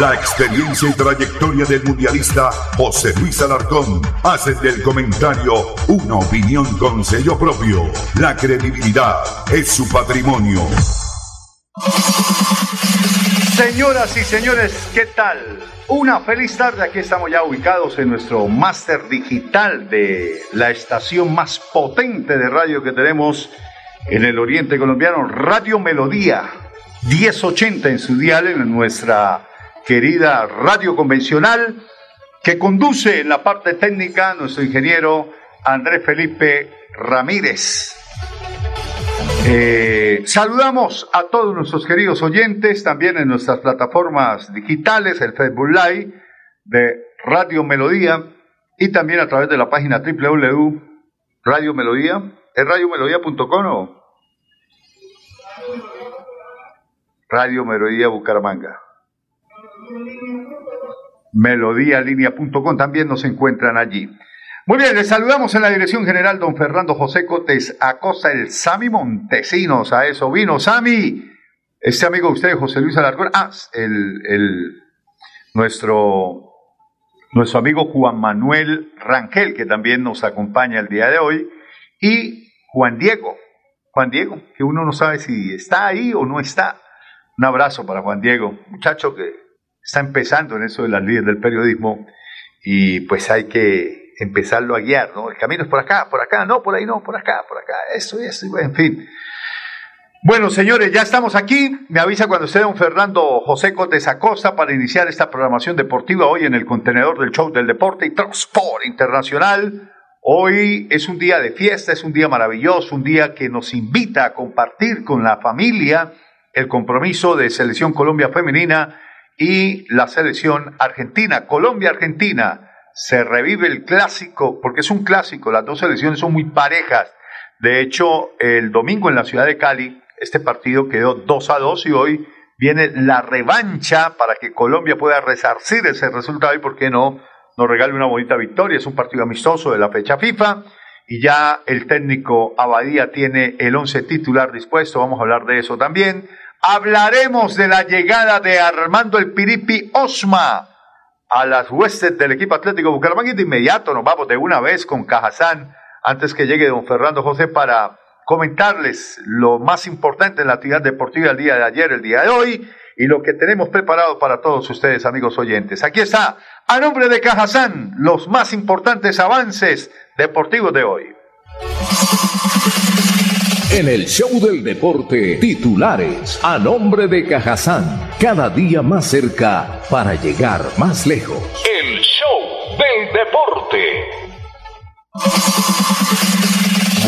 La experiencia y trayectoria del mundialista José Luis Alarcón hacen del comentario una opinión con sello propio. La credibilidad es su patrimonio. Señoras y señores, ¿qué tal? Una feliz tarde. Aquí estamos ya ubicados en nuestro máster digital de la estación más potente de radio que tenemos en el oriente colombiano, Radio Melodía 1080 en su dial en nuestra querida radio convencional, que conduce en la parte técnica nuestro ingeniero Andrés Felipe Ramírez. Eh, saludamos a todos nuestros queridos oyentes, también en nuestras plataformas digitales, el Facebook Live de Radio Melodía y también a través de la página www.radiomelodía, ¿es radiomelodía.com o? Radio Melodía Bucaramanga melodíalinea.com también nos encuentran allí. Muy bien, les saludamos en la dirección general don Fernando José Cotes Acosta, el Sami Montesinos, a eso vino. Sami, este amigo de usted, José Luis Alarcón, ah, el, el, nuestro, nuestro amigo Juan Manuel Rangel, que también nos acompaña el día de hoy, y Juan Diego, Juan Diego, que uno no sabe si está ahí o no está. Un abrazo para Juan Diego, muchacho que está empezando en eso de las líderes del periodismo y pues hay que empezarlo a guiar, ¿no? El camino es por acá, por acá, no, por ahí no, por acá, por acá, eso eso, en fin. Bueno, señores, ya estamos aquí. Me avisa cuando esté don Fernando José Cotes Acosta para iniciar esta programación deportiva hoy en el contenedor del show del deporte y Transport Internacional. Hoy es un día de fiesta, es un día maravilloso, un día que nos invita a compartir con la familia el compromiso de Selección Colombia Femenina y la selección argentina, Colombia-Argentina. Se revive el clásico, porque es un clásico, las dos selecciones son muy parejas. De hecho, el domingo en la ciudad de Cali, este partido quedó 2 a 2 y hoy viene la revancha para que Colombia pueda resarcir ese resultado y, ¿por qué no?, nos regale una bonita victoria. Es un partido amistoso de la fecha FIFA y ya el técnico Abadía tiene el 11 titular dispuesto. Vamos a hablar de eso también. Hablaremos de la llegada de Armando el Piripi Osma a las huestes del equipo Atlético Bucaramanga y de inmediato nos vamos de una vez con Cajazán antes que llegue don Fernando José para comentarles lo más importante en la actividad deportiva el día de ayer, el día de hoy y lo que tenemos preparado para todos ustedes, amigos oyentes. Aquí está, a nombre de Cajazán, los más importantes avances deportivos de hoy. En el show del deporte, titulares a nombre de Cajazán, cada día más cerca para llegar más lejos. El show del deporte.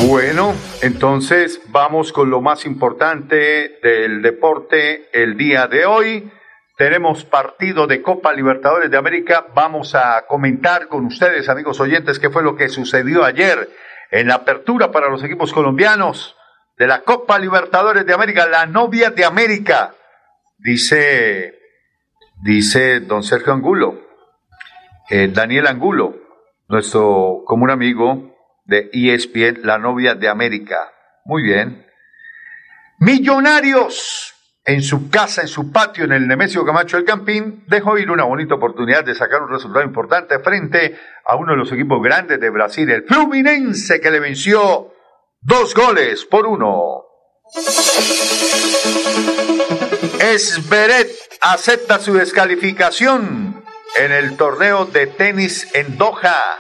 Bueno, entonces vamos con lo más importante del deporte el día de hoy. Tenemos partido de Copa Libertadores de América. Vamos a comentar con ustedes, amigos oyentes, qué fue lo que sucedió ayer en la apertura para los equipos colombianos de la Copa Libertadores de América, la novia de América, dice, dice don Sergio Angulo, eh, Daniel Angulo, nuestro común amigo de ESPN, la novia de América. Muy bien. Millonarios en su casa, en su patio, en el Nemesio Camacho del Campín, dejó ir una bonita oportunidad de sacar un resultado importante frente a uno de los equipos grandes de Brasil, el Fluminense, que le venció Dos goles por uno. Esberet acepta su descalificación en el torneo de tenis en Doha.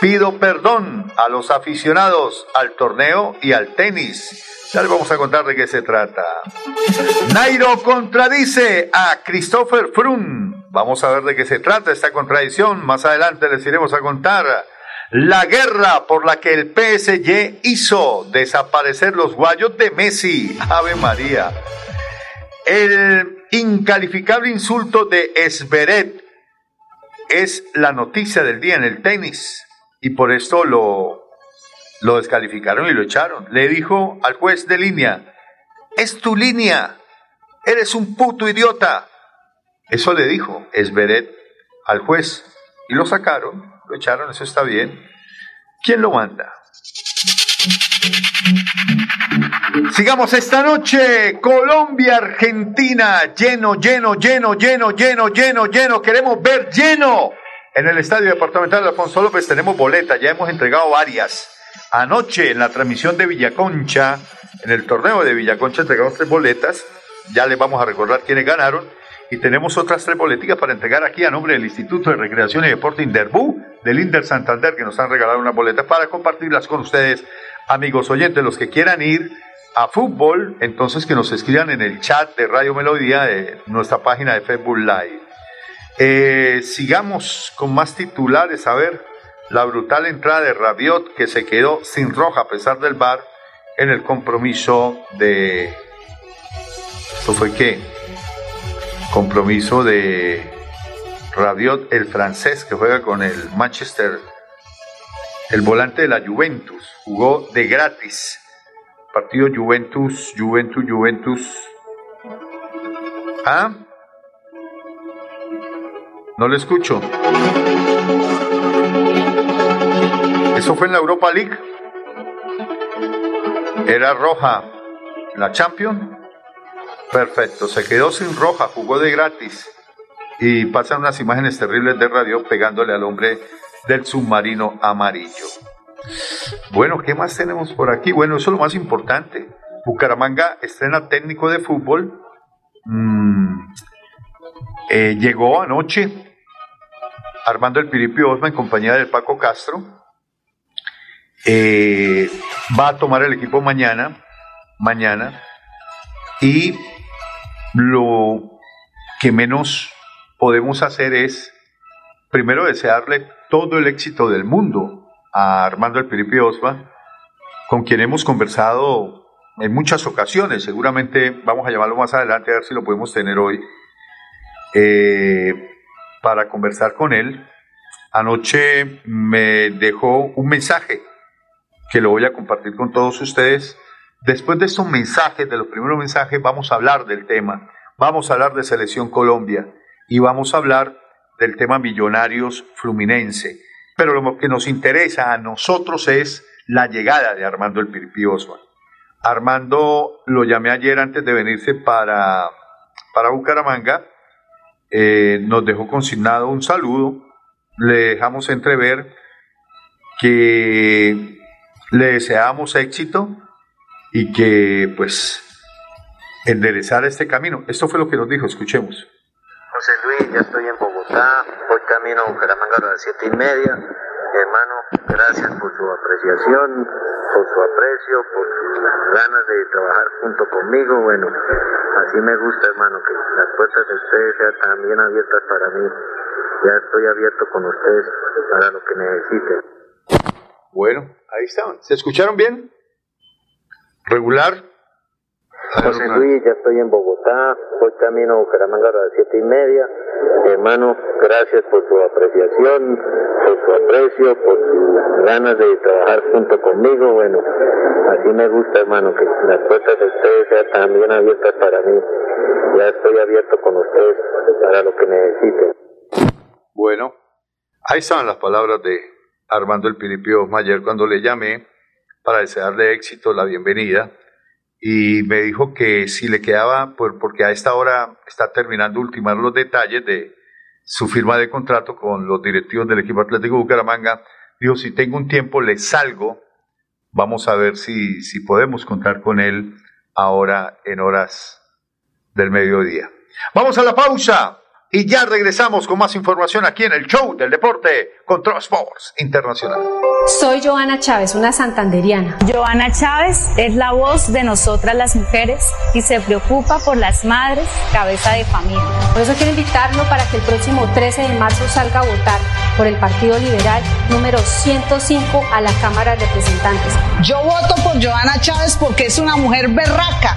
Pido perdón a los aficionados al torneo y al tenis. Ya les vamos a contar de qué se trata. Nairo contradice a Christopher Froome. Vamos a ver de qué se trata esta contradicción. Más adelante les iremos a contar la guerra por la que el PSG hizo desaparecer los guayos de Messi. Ave María. El incalificable insulto de Esberet es la noticia del día en el tenis y por esto lo, lo descalificaron y lo echaron. Le dijo al juez de línea, es tu línea, eres un puto idiota. Eso le dijo Esberet al juez y lo sacaron, lo echaron, eso está bien. ¿Quién lo manda? Sigamos esta noche, Colombia, Argentina, lleno, lleno, lleno, lleno, lleno, lleno, lleno, queremos ver lleno. En el Estadio Departamental de Alfonso López tenemos boletas, ya hemos entregado varias. Anoche en la transmisión de Villaconcha, en el torneo de Villaconcha entregamos tres boletas, ya les vamos a recordar quiénes ganaron. Y tenemos otras tres boleticas para entregar aquí a nombre del Instituto de Recreación y Deporte Inderbú, del Inder Santander, que nos han regalado unas boletas para compartirlas con ustedes amigos oyentes, los que quieran ir a fútbol, entonces que nos escriban en el chat de Radio Melodía de nuestra página de Facebook Live. Eh, sigamos con más titulares, a ver, la brutal entrada de Rabiot que se quedó sin roja a pesar del VAR en el compromiso de... ¿Esto fue qué? Compromiso de Rabiot, el francés que juega con el Manchester el volante de la Juventus, jugó de gratis. Partido Juventus, Juventus, Juventus. ¿Ah? No le escucho. Eso fue en la Europa League. Era roja la Champions. Perfecto, se quedó sin roja, jugó de gratis. Y pasan unas imágenes terribles de radio pegándole al hombre del submarino amarillo. Bueno, ¿qué más tenemos por aquí? Bueno, eso es lo más importante. Bucaramanga estrena técnico de fútbol. Mm, eh, llegó anoche Armando el Piripio Osma en compañía del Paco Castro. Eh, va a tomar el equipo mañana, mañana, y lo que menos podemos hacer es, primero, desearle todo el éxito del mundo a Armando El Piripi con quien hemos conversado en muchas ocasiones. Seguramente vamos a llamarlo más adelante a ver si lo podemos tener hoy eh, para conversar con él. Anoche me dejó un mensaje que lo voy a compartir con todos ustedes. Después de estos mensajes, de los primeros mensajes, vamos a hablar del tema. Vamos a hablar de Selección Colombia y vamos a hablar del tema Millonarios Fluminense. Pero lo que nos interesa a nosotros es la llegada de Armando el Piripi Armando lo llamé ayer antes de venirse para, para Bucaramanga. Eh, nos dejó consignado un saludo. Le dejamos entrever que le deseamos éxito y que pues enderezar este camino. Esto fue lo que nos dijo, escuchemos. José Luis, ya estoy en Bogotá, voy camino a Bucaramanga a las siete y media. Hermano, gracias por su apreciación, por su aprecio, por sus ganas de trabajar junto conmigo. Bueno, así me gusta, hermano, que las puertas de ustedes sean también abiertas para mí. Ya estoy abierto con ustedes para lo que necesiten. Bueno, ahí estaban. ¿Se escucharon bien? Regular, José Luis, ya estoy en Bogotá, voy camino a Bucaramanga a las siete y media. Hermano, gracias por su apreciación, por su aprecio, por sus ganas de trabajar junto conmigo. Bueno, así me gusta, hermano, que las puertas de ustedes sean también abiertas para mí. Ya estoy abierto con ustedes para lo que necesiten. Bueno, ahí están las palabras de Armando el Piripio Mayer cuando le llamé para desearle éxito, la bienvenida. Y me dijo que si le quedaba, porque a esta hora está terminando ultimar los detalles de su firma de contrato con los directivos del equipo Atlético Bucaramanga, dijo, si tengo un tiempo le salgo, vamos a ver si, si podemos contar con él ahora en horas del mediodía. Vamos a la pausa y ya regresamos con más información aquí en el show del deporte con Sports Internacional. Soy Joana Chávez, una santanderiana. Joana Chávez es la voz de nosotras las mujeres y se preocupa por las madres, cabeza de familia. Por eso quiero invitarlo para que el próximo 13 de marzo salga a votar por el Partido Liberal número 105 a la Cámara de Representantes. Yo voto por Joana Chávez porque es una mujer berraca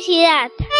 De felicidad. Parque,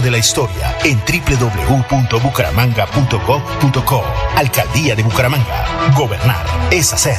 de la historia en www.bucaramanga.gov.co. Alcaldía de Bucaramanga. Gobernar es hacer.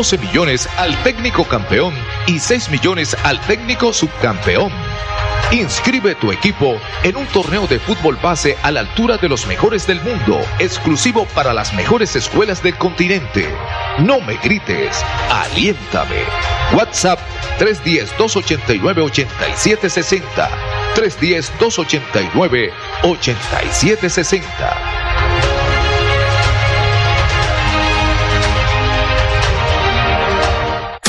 12 millones al técnico campeón y 6 millones al técnico subcampeón. Inscribe tu equipo en un torneo de fútbol base a la altura de los mejores del mundo, exclusivo para las mejores escuelas del continente. No me grites, aliéntame. WhatsApp 310-289-8760. 310-289-8760.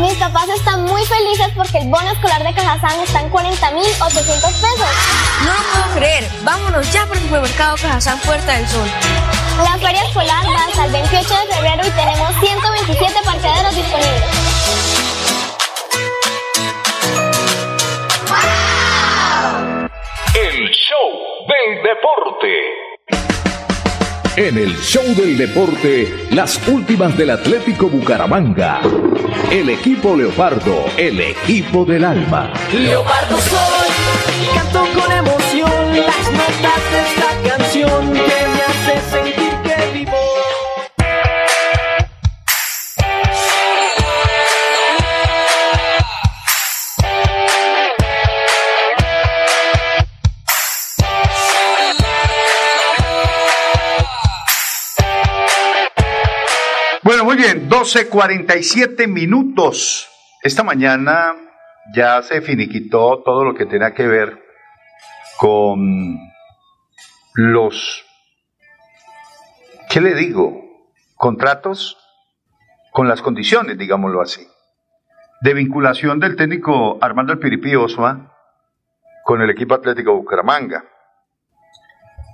Mis papás están muy felices porque el bono escolar de Cajazán está en 40,800 pesos. No lo puedo creer. Vámonos ya por el supermercado Cajazán Puerta del Sol. La feria escolar va hasta el 28 de febrero y tenemos 127 parqueaderos disponibles. El show del deporte. En el show del deporte, las últimas del Atlético Bucaramanga. El equipo Leopardo, el equipo del alma. Leopardo soy canto con emoción las notas 12.47 minutos. Esta mañana ya se finiquitó todo lo que tenía que ver con los, ¿qué le digo? Contratos con las condiciones, digámoslo así, de vinculación del técnico Armando El Piripí Osma con el equipo Atlético Bucaramanga.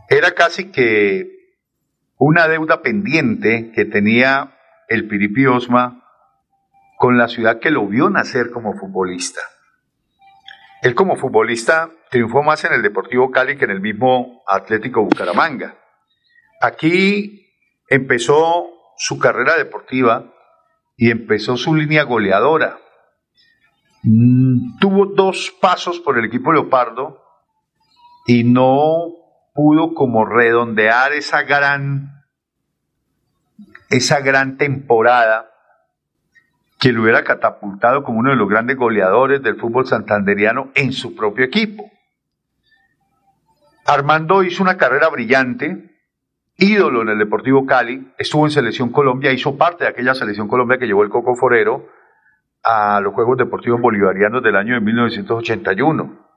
Era casi que una deuda pendiente que tenía el Piripi Osma con la ciudad que lo vio nacer como futbolista. Él como futbolista triunfó más en el Deportivo Cali que en el mismo Atlético Bucaramanga. Aquí empezó su carrera deportiva y empezó su línea goleadora. Mm, Tuvo dos pasos por el equipo Leopardo y no pudo como redondear esa gran esa gran temporada que lo hubiera catapultado como uno de los grandes goleadores del fútbol santanderiano en su propio equipo. Armando hizo una carrera brillante, ídolo en el Deportivo Cali, estuvo en Selección Colombia, hizo parte de aquella Selección Colombia que llevó el Coco Forero a los Juegos Deportivos Bolivarianos del año de 1981.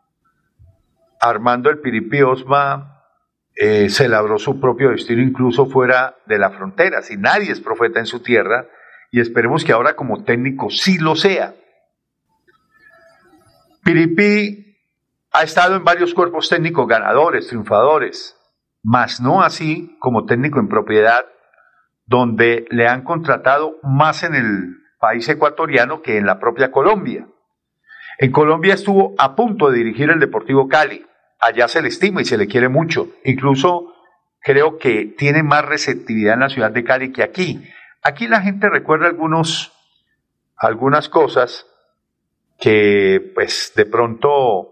Armando el Piripi Osma eh, se labró su propio destino incluso fuera de la frontera, si nadie es profeta en su tierra, y esperemos que ahora como técnico sí lo sea. Piripi ha estado en varios cuerpos técnicos ganadores, triunfadores, mas no así como técnico en propiedad, donde le han contratado más en el país ecuatoriano que en la propia Colombia. En Colombia estuvo a punto de dirigir el Deportivo Cali. Allá se le estima y se le quiere mucho. Incluso creo que tiene más receptividad en la ciudad de Cali que aquí. Aquí la gente recuerda algunos, algunas cosas que pues de pronto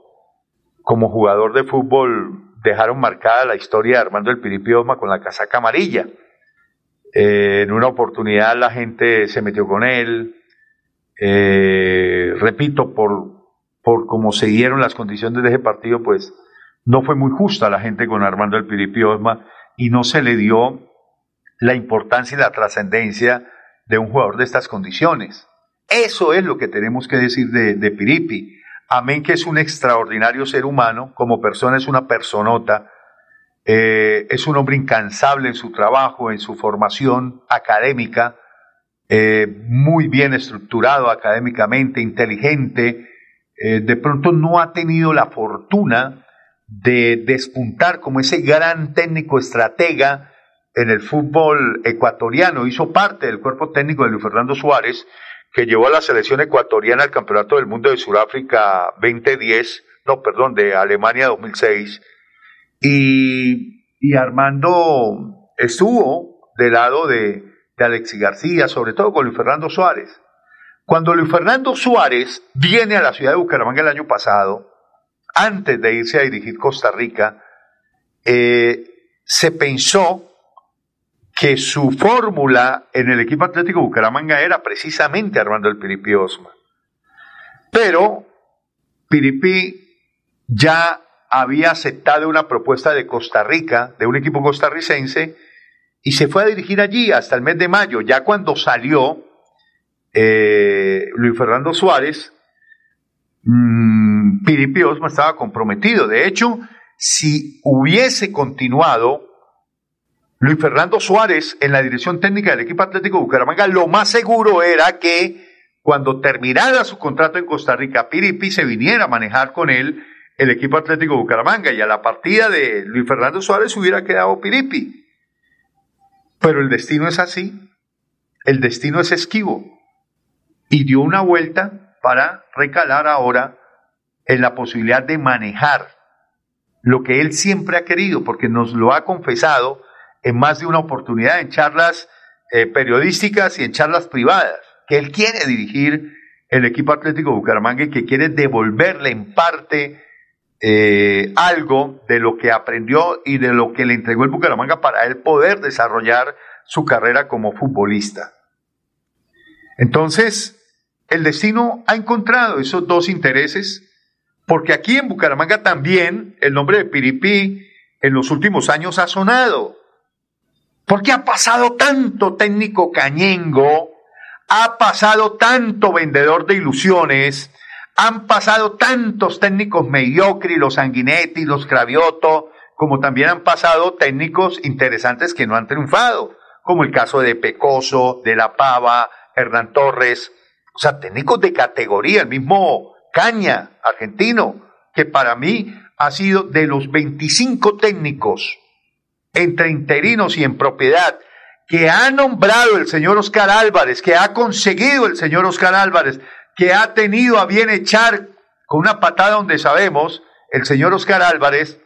como jugador de fútbol dejaron marcada la historia de Armando el Piripi Osma con la casaca amarilla. Eh, en una oportunidad la gente se metió con él, eh, repito, por, por cómo se dieron las condiciones de ese partido, pues no fue muy justa la gente con Armando el Piripi Osma y no se le dio la importancia y la trascendencia de un jugador de estas condiciones. Eso es lo que tenemos que decir de, de Piripi. Amén que es un extraordinario ser humano, como persona es una personota, eh, es un hombre incansable en su trabajo, en su formación académica, eh, muy bien estructurado académicamente, inteligente. Eh, de pronto no ha tenido la fortuna de despuntar como ese gran técnico estratega en el fútbol ecuatoriano. Hizo parte del cuerpo técnico de Luis Fernando Suárez, que llevó a la selección ecuatoriana al Campeonato del Mundo de Sudáfrica 2010, no, perdón, de Alemania 2006. Y, y Armando estuvo del lado de, de Alexis García, sobre todo con Luis Fernando Suárez. Cuando Luis Fernando Suárez viene a la ciudad de Bucaramanga el año pasado, antes de irse a dirigir Costa Rica, eh, se pensó que su fórmula en el equipo Atlético Bucaramanga era precisamente Armando el Piripi Osma. Pero Piripi ya había aceptado una propuesta de Costa Rica, de un equipo costarricense, y se fue a dirigir allí hasta el mes de mayo. Ya cuando salió eh, Luis Fernando Suárez, Piripi Osma estaba comprometido. De hecho, si hubiese continuado Luis Fernando Suárez en la dirección técnica del equipo Atlético Bucaramanga, lo más seguro era que cuando terminara su contrato en Costa Rica, Piripi se viniera a manejar con él el equipo Atlético Bucaramanga y a la partida de Luis Fernando Suárez hubiera quedado Piripi. Pero el destino es así, el destino es esquivo y dio una vuelta para recalar ahora en la posibilidad de manejar lo que él siempre ha querido, porque nos lo ha confesado en más de una oportunidad, en charlas eh, periodísticas y en charlas privadas, que él quiere dirigir el equipo Atlético Bucaramanga y que quiere devolverle en parte eh, algo de lo que aprendió y de lo que le entregó el Bucaramanga para él poder desarrollar su carrera como futbolista. Entonces, el destino ha encontrado esos dos intereses, porque aquí en Bucaramanga también el nombre de Piripí en los últimos años ha sonado. Porque ha pasado tanto técnico cañengo, ha pasado tanto vendedor de ilusiones, han pasado tantos técnicos mediocres, los Sanguinetti, los Cravioto, como también han pasado técnicos interesantes que no han triunfado, como el caso de Pecoso, de La Pava, Hernán Torres, o sea, técnicos de categoría, el mismo Caña, argentino, que para mí ha sido de los 25 técnicos entre interinos y en propiedad que ha nombrado el señor Oscar Álvarez, que ha conseguido el señor Oscar Álvarez, que ha tenido a bien echar con una patada donde sabemos el señor Oscar Álvarez,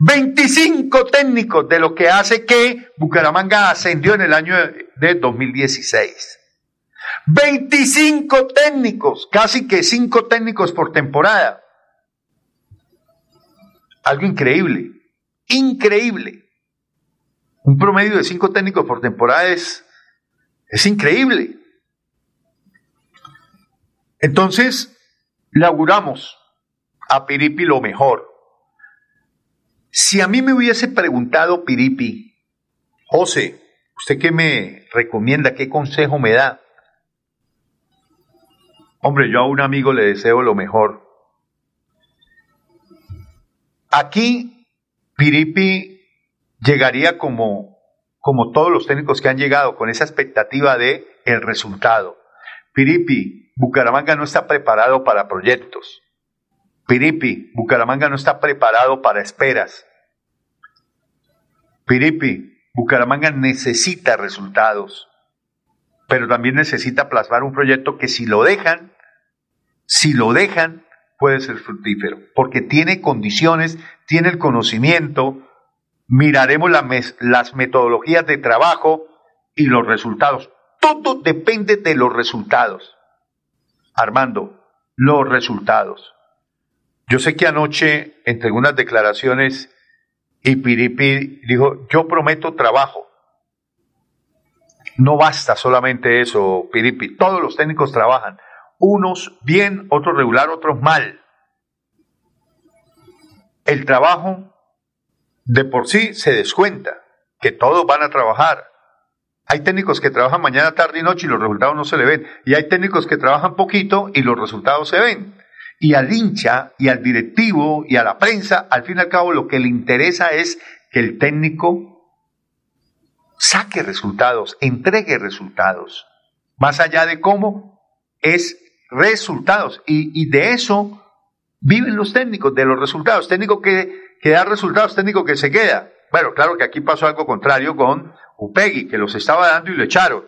25 técnicos de lo que hace que Bucaramanga ascendió en el año de 2016. 25 técnicos, casi que 5 técnicos por temporada. Algo increíble, increíble. Un promedio de cinco técnicos por temporada es, es increíble. Entonces, le auguramos a Piripi lo mejor. Si a mí me hubiese preguntado Piripi, José, ¿usted qué me recomienda? ¿Qué consejo me da? Hombre, yo a un amigo le deseo lo mejor. Aquí, Piripi llegaría como, como todos los técnicos que han llegado, con esa expectativa de el resultado. Piripi, Bucaramanga no está preparado para proyectos. Piripi, Bucaramanga no está preparado para esperas. Piripi, Bucaramanga necesita resultados, pero también necesita plasmar un proyecto que si lo dejan, si lo dejan, puede ser fructífero, porque tiene condiciones, tiene el conocimiento, miraremos las metodologías de trabajo y los resultados. Todo depende de los resultados. Armando, los resultados. Yo sé que anoche, entre algunas declaraciones, Y Piripi dijo, yo prometo trabajo. No basta solamente eso, Piripi. Todos los técnicos trabajan. Unos bien, otros regular, otros mal. El trabajo de por sí se descuenta, que todos van a trabajar. Hay técnicos que trabajan mañana, tarde y noche y los resultados no se le ven. Y hay técnicos que trabajan poquito y los resultados se ven. Y al hincha y al directivo y a la prensa, al fin y al cabo, lo que le interesa es que el técnico saque resultados, entregue resultados. Más allá de cómo, es resultados. Y, de eso viven los técnicos, de los resultados. Técnico que, que da resultados, técnico que se queda. Bueno, claro que aquí pasó algo contrario con Upegui, que los estaba dando y lo echaron.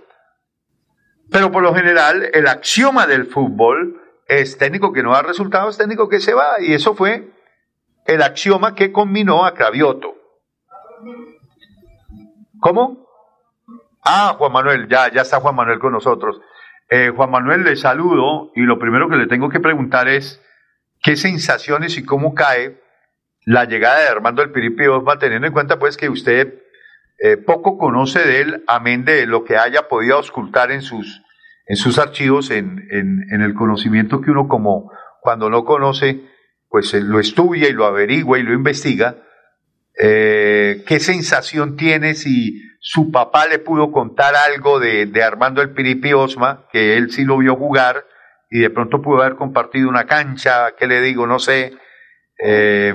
Pero por lo general, el axioma del fútbol es técnico que no da resultados, técnico que se va. Y eso fue el axioma que combinó a Cravioto. ¿Cómo? Ah, Juan Manuel, ya, ya está Juan Manuel con nosotros. Eh, Juan Manuel, le saludo y lo primero que le tengo que preguntar es qué sensaciones y cómo cae la llegada de Armando El Piripi Osma, teniendo en cuenta pues que usted eh, poco conoce de él, amén de lo que haya podido auscultar en sus, en sus archivos, en, en, en el conocimiento que uno como cuando no conoce, pues eh, lo estudia y lo averigua y lo investiga. Eh, ¿Qué sensación tiene si su papá le pudo contar algo de, Armando el Piripi Osma, que él sí lo vio jugar y de pronto pudo haber compartido una cancha, ¿qué le digo? No sé. Eh,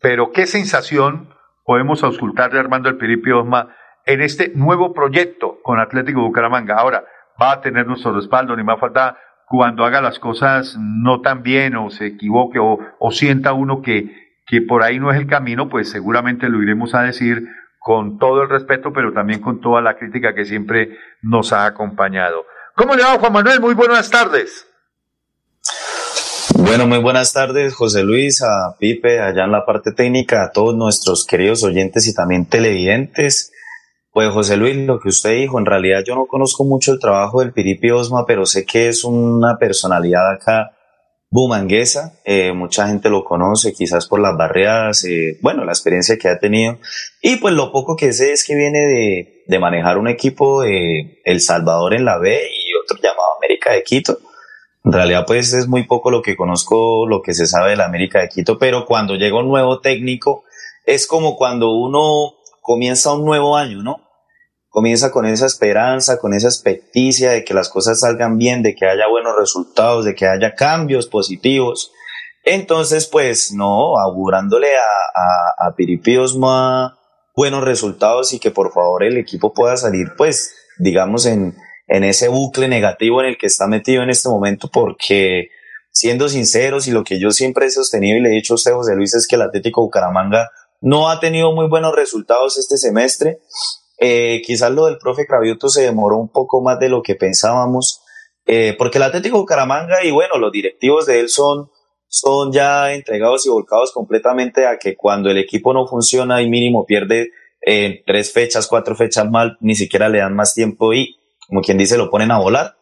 pero ¿qué sensación podemos auscultar de Armando el Piripi Osma en este nuevo proyecto con Atlético Bucaramanga? Ahora, va a tener nuestro respaldo, ni más falta cuando haga las cosas no tan bien o se equivoque o sienta uno que, que por ahí no es el camino, pues seguramente lo iremos a decir con todo el respeto, pero también con toda la crítica que siempre nos ha acompañado. ¿Cómo le va, Juan Manuel? Muy buenas tardes. Bueno, muy buenas tardes, José Luis, a Pipe, allá en la parte técnica, a todos nuestros queridos oyentes y también televidentes. Pues José Luis, lo que usted dijo, en realidad yo no conozco mucho el trabajo del Piripi Osma, pero sé que es una personalidad acá bumanguesa, eh, mucha gente lo conoce quizás por las barreras, eh, bueno, la experiencia que ha tenido, y pues lo poco que sé es que viene de, de manejar un equipo de El Salvador en la B y otro llamado América de Quito. En realidad pues es muy poco lo que conozco, lo que se sabe de la América de Quito, pero cuando llega un nuevo técnico es como cuando uno comienza un nuevo año, ¿no? Comienza con esa esperanza, con esa expectativa de que las cosas salgan bien, de que haya buenos resultados, de que haya cambios positivos. Entonces, pues, no, augurándole a, a, a Piripi Osma buenos resultados y que por favor el equipo pueda salir, pues, digamos, en, en ese bucle negativo en el que está metido en este momento, porque siendo sinceros y lo que yo siempre he sostenido y le he dicho a usted, José Luis, es que el Atlético Bucaramanga no ha tenido muy buenos resultados este semestre. Eh, quizás lo del profe Cravioto se demoró un poco más de lo que pensábamos, eh, porque el Atlético Bucaramanga y bueno, los directivos de él son, son ya entregados y volcados completamente a que cuando el equipo no funciona y mínimo pierde eh, tres fechas, cuatro fechas mal, ni siquiera le dan más tiempo y, como quien dice, lo ponen a volar.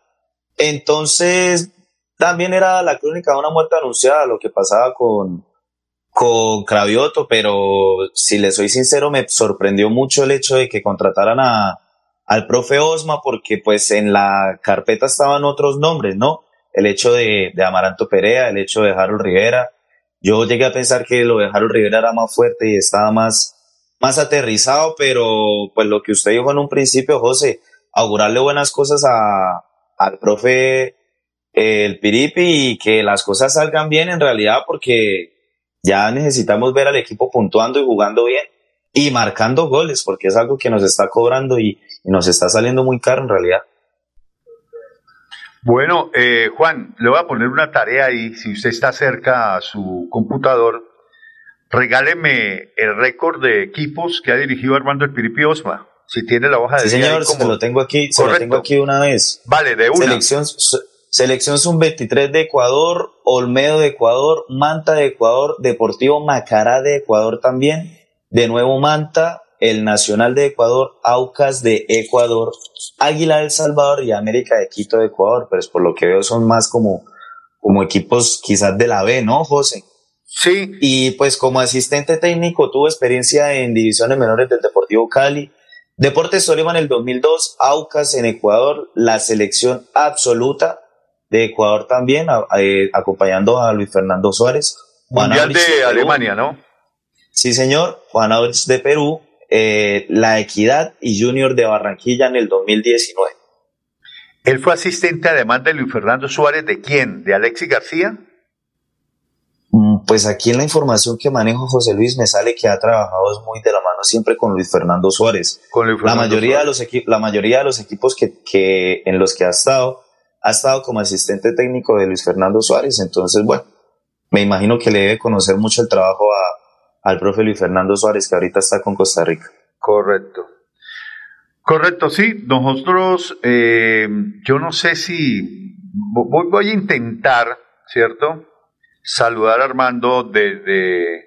Entonces, también era la crónica de una muerte anunciada, lo que pasaba con, con Cravioto, pero si le soy sincero, me sorprendió mucho el hecho de que contrataran a, al profe Osma, porque pues en la carpeta estaban otros nombres, ¿no? El hecho de, de Amaranto Perea, el hecho de Harold Rivera. Yo llegué a pensar que lo de Harold Rivera era más fuerte y estaba más, más aterrizado, pero pues lo que usted dijo en un principio, José, augurarle buenas cosas a, al profe el Piripi y que las cosas salgan bien en realidad porque ya necesitamos ver al equipo puntuando y jugando bien y marcando goles, porque es algo que nos está cobrando y, y nos está saliendo muy caro en realidad. Bueno, eh, Juan, le voy a poner una tarea ahí. Si usted está cerca a su computador, regáleme el récord de equipos que ha dirigido Armando el Piripi Osma. Si tiene la hoja de sí, señor, se lo tengo aquí, se lo tengo aquí una vez. Vale, de una. Selección, Selección Sub-23 de Ecuador, Olmedo de Ecuador, Manta de Ecuador, Deportivo Macará de Ecuador también, de nuevo Manta, el Nacional de Ecuador, Aucas de Ecuador, Águila del Salvador y América de Quito de Ecuador, pero es por lo que veo son más como, como equipos quizás de la B, ¿no, José? Sí. Y pues como asistente técnico tuvo experiencia en divisiones menores del Deportivo Cali, Deportes Tolima en el 2002, Aucas en Ecuador, la selección absoluta de Ecuador también, a- eh, acompañando a Luis Fernando Suárez. Juan Mundial de. Alemania, ¿no? Sí, señor. Juan Aurich de Perú, eh, La Equidad y Junior de Barranquilla en el 2019. Él fue asistente además de Luis Fernando Suárez, ¿de quién? ¿De Alexis García? Mm, Pues aquí en la información que manejo José Luis me sale que ha trabajado muy de la mano siempre con Luis Fernando Suárez. Con Luis La Fernando mayoría, de los la mayoría de los equipos que, que en los que ha estado, ha estado como asistente técnico de Luis Fernando Suárez. Entonces, bueno, me imagino que le debe conocer mucho el trabajo a- al profe Luis Fernando Suárez, que ahorita está con Costa Rica. Correcto. Correcto, sí. Nosotros, eh, yo no sé si voy, voy a intentar, ¿cierto? Saludar a Armando desde,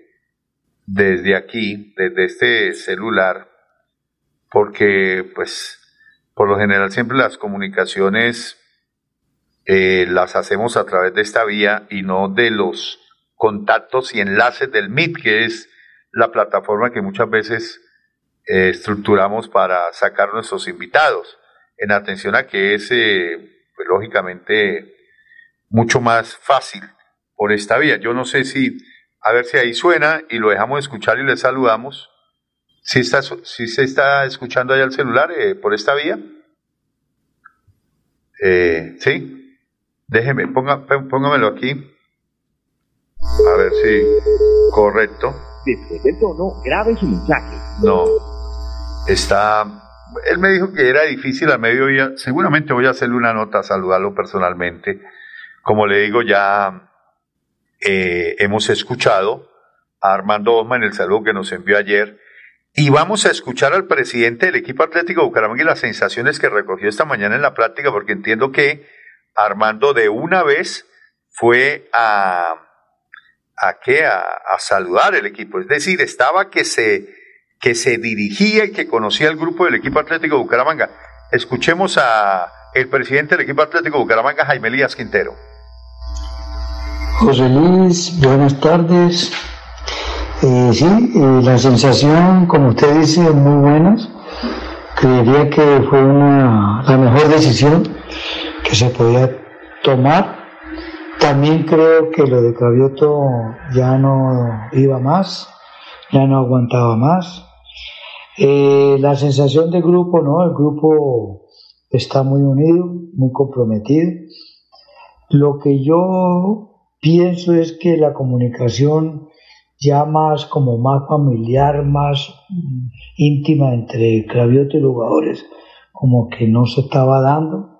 desde aquí, desde este celular, porque pues por lo general siempre las comunicaciones eh, las hacemos a través de esta vía y no de los contactos y enlaces del Meet, que es la plataforma que muchas veces eh, estructuramos para sacar nuestros invitados, en atención a que es, eh, pues, lógicamente, mucho más fácil por esta vía. Yo no sé si, a ver si ahí suena y lo dejamos escuchar y le saludamos. Si está, si se está escuchando allá el celular eh, por esta vía. Eh, sí, déjeme, ponga, pó- póngamelo aquí. A ver si, correcto. Después del tono, grabe su mensaje. No. Está. Él me dijo que era difícil al mediodía. Seguramente voy a hacerle una nota, saludarlo personalmente. Como le digo, ya eh, hemos escuchado a Armando Osman el saludo que nos envió ayer. Y vamos a escuchar al presidente del equipo Atlético de Bucaramanga y las sensaciones que recogió esta mañana en la práctica, porque entiendo que Armando de una vez fue a, a qué a, saludar el equipo. Es decir estaba que se que se dirigía y que conocía el grupo del equipo Atlético de Bucaramanga. Escuchemos a el presidente del equipo Atlético Bucaramanga Jaime Elías Quintero. José Luis, buenas tardes. Eh, sí, eh, la sensación, como usted dice, muy buena. Creería que fue una, la mejor decisión se podía tomar. También creo que lo de Cravioto ya no iba más, ya no aguantaba más. Eh, la sensación del grupo, ¿no? El grupo está muy unido, muy comprometido. Lo que yo pienso es que la comunicación ya más como más familiar, más íntima entre Cravioto y jugadores, como que no se estaba dando.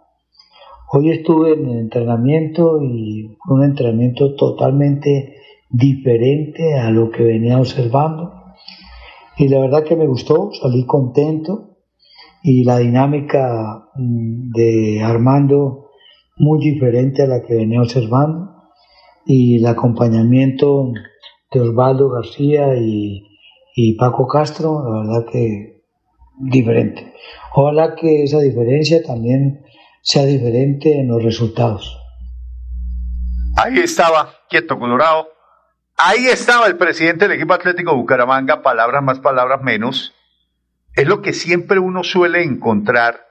Hoy estuve en el entrenamiento y fue un entrenamiento totalmente diferente a lo que venía observando. Y la verdad que me gustó, salí contento y la dinámica mm, de Armando muy diferente a la que venía observando y el acompañamiento de Osvaldo García y, y Paco Castro, la verdad que diferente. Ojalá que esa diferencia también sea diferente en los resultados. ahí estaba quieto Colorado ahí estaba el presidente del equipo Atlético Bucaramanga palabras más palabras menos es lo que siempre uno suele encontrar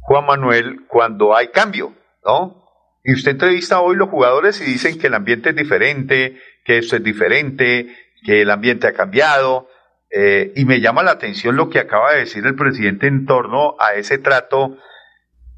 Juan Manuel cuando hay cambio ¿no? Y usted entrevista hoy los jugadores y dicen que el ambiente es diferente, que esto es diferente, que el ambiente ha cambiado. eh, y me llama la atención lo que acaba de decir el presidente en torno a ese trato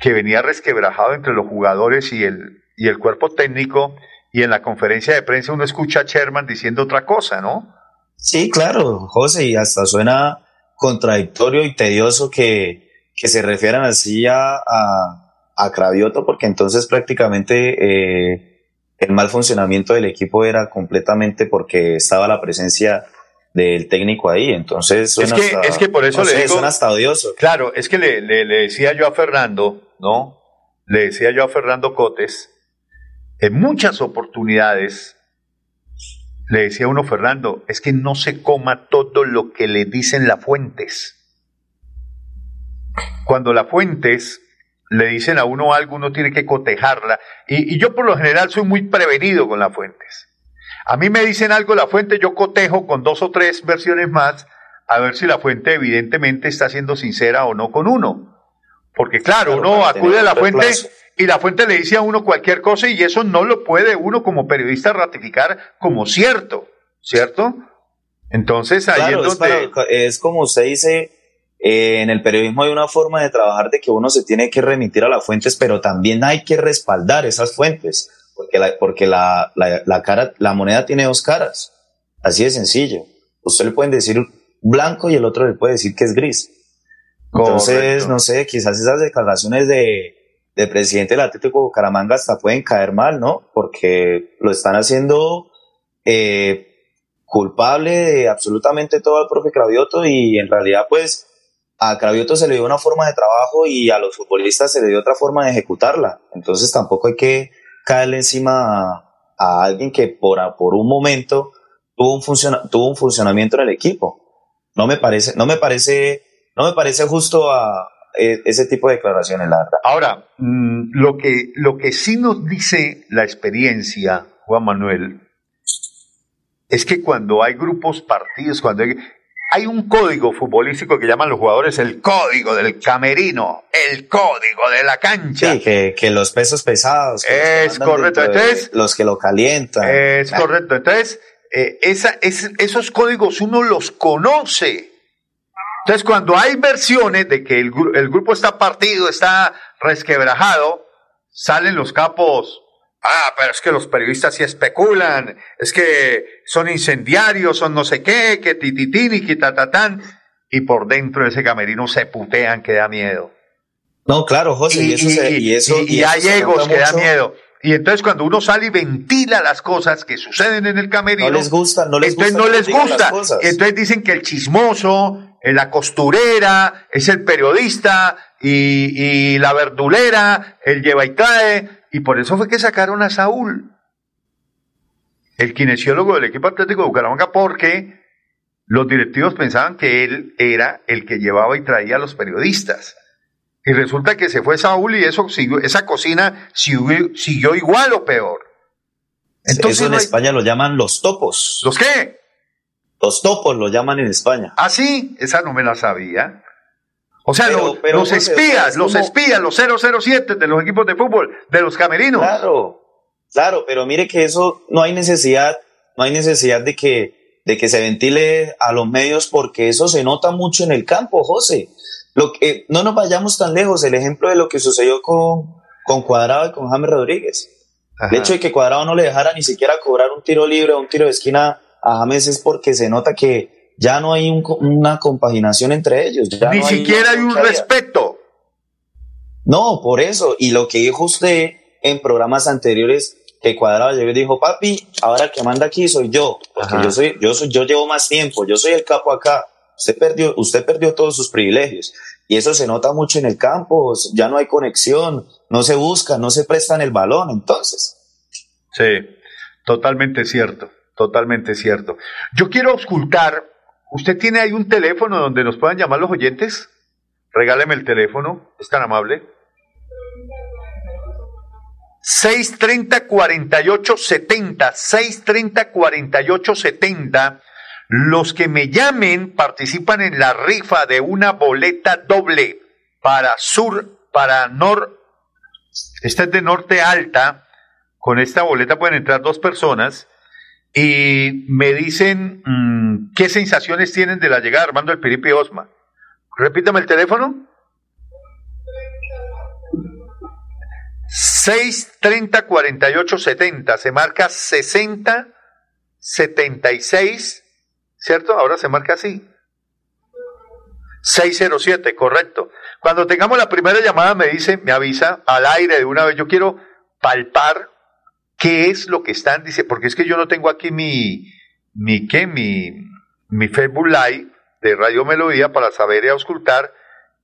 que venía resquebrajado entre los jugadores y el, y el cuerpo técnico. Y en la conferencia de prensa uno escucha a Sherman diciendo otra cosa, ¿no? Sí, claro, José, y hasta suena contradictorio y tedioso que, que se refieran así a, a, a Cravioto, porque entonces prácticamente eh, el mal funcionamiento del equipo era completamente porque estaba la presencia del técnico ahí, entonces Es suena que, hasta, es que por eso no le sé, digo. suena hasta odioso. Claro, es que le, le- le decía yo a Fernando, ¿no? Le decía yo a Fernando Cotes, en muchas oportunidades, le decía uno, Fernando, es que no se coma todo lo que le dicen las fuentes. Cuando las fuentes le dicen a uno algo, uno tiene que cotejarla. Y, y yo por lo general soy muy prevenido con las fuentes. A mí me dicen algo la fuente, yo cotejo con dos o tres versiones más a ver si la fuente evidentemente está siendo sincera o no con uno. Porque claro, Claro, uno acude a la fuente y la fuente le dice a uno cualquier cosa y eso no lo puede uno como periodista ratificar como cierto, ¿cierto? Entonces ahí Claro, es es, donde... para- es como usted dice, eh, en el periodismo hay una forma de trabajar de que uno se tiene que remitir a las fuentes, pero también hay que respaldar esas fuentes, porque la, porque la, la, la cara, la moneda tiene dos caras, así de sencillo. Usted le pueden decir blanco y el otro le puede decir que es gris. Entonces, Correcto. no sé, quizás esas declaraciones de, de presidente del Atlético Bucaramanga hasta pueden caer mal, ¿no? Porque lo están haciendo eh, culpable de absolutamente todo al profe Cravioto y en realidad pues a Cravioto se le dio una forma de trabajo y a los futbolistas se le dio otra forma de ejecutarla. Entonces tampoco hay que caerle encima a, a alguien que por, a- por un momento tuvo un, funciona- tuvo un funcionamiento en el equipo. No me parece, no me parece, no me parece justo a, e- ese tipo de declaraciones, la verdad. Ahora, mm, lo, que, lo que sí nos dice la experiencia, Juan Manuel, es que cuando hay grupos, partidos, cuando hay, hay un código futbolístico que llaman los jugadores el código del camerino, el código de la cancha. Sí, que, que los pesos pesados. que los que Es correcto. Entonces- los que lo calientan. Es Ah, correcto. Entonces, eh, esa, es- esos códigos uno los conoce. Entonces, cuando hay versiones de que el, el grupo está partido, está resquebrajado, salen los capos. Ah, pero es que los periodistas sí especulan, es que son incendiarios, son no sé qué, que tititín y que tatatán. Y por dentro de ese camerino se putean que da miedo. No, claro, José, y, eso, se- y eso, y- y y eso hay egos que da miedo. Y entonces cuando uno sale y ventila las cosas que suceden en el camerino, No les gusta, no les entonces gusta no les gusta. entonces dicen que el chismoso, la costurera, es el periodista y, y la verdulera, el lleva y trae. Y por eso fue que sacaron a Saúl, el kinesiólogo del equipo atlético de Bucaramanga, porque los directivos pensaban que él era el que llevaba y traía a los periodistas. Y resulta que se fue Saúl y eso siguió- esa cocina siguió, siguió igual o peor. Entonces eso en no hay- España lo llaman los topos. ¿Los qué? Los topos lo llaman en España. Ah, sí, esa no me la sabía. O sea, Pero- los, pero, los espías, es los espías, los 007 de los equipos de fútbol, de los camerinos. Claro, claro, pero mire que eso no hay necesidad, no hay necesidad de que, de que se ventile a los medios porque eso se nota mucho en el campo, José. Lo que, no nos vayamos tan lejos, el ejemplo de lo que sucedió con, con Cuadrado y con James Rodríguez. El hecho de que Cuadrado no le dejara ni siquiera cobrar un tiro libre o un tiro de esquina a James es porque se nota que ya no hay un una compaginación entre ellos. ya Ni no siquiera hay un respeto. No, por eso. Y lo que dijo usted en programas anteriores, que Cuadrado llegó y dijo, papi, ahora el que manda aquí soy yo, porque Ajá. yo soy, yo soy, yo llevo más tiempo, yo soy el capo acá. Usted perdió, usted perdió todos sus privilegios. Y eso se nota mucho en el campo, ya no hay conexión, no se busca, no se prestan el balón, entonces. Sí, totalmente cierto, totalmente cierto. Yo quiero auscultar, ¿usted tiene ahí un teléfono donde nos puedan llamar los oyentes? Regáleme el teléfono, es tan amable. 630 48 70 630 48 70 los que me llamen participan en la rifa de una boleta doble para sur para nor esta es de norte alta con esta boleta pueden entrar dos personas y me dicen mm, qué sensaciones tienen de la llegada Armando el Piripi Osma. Repítame el teléfono. 630 48 70 se marca 60 76 ¿cierto? Ahora se marca así 607, correcto. Cuando tengamos la primera llamada me dice, me avisa al aire de una vez, yo quiero palpar qué es lo que están, dice, porque es que yo no tengo aquí mi, mi, ¿qué? Mi, mi Facebook Live de Radio Melodía para saber y auscultar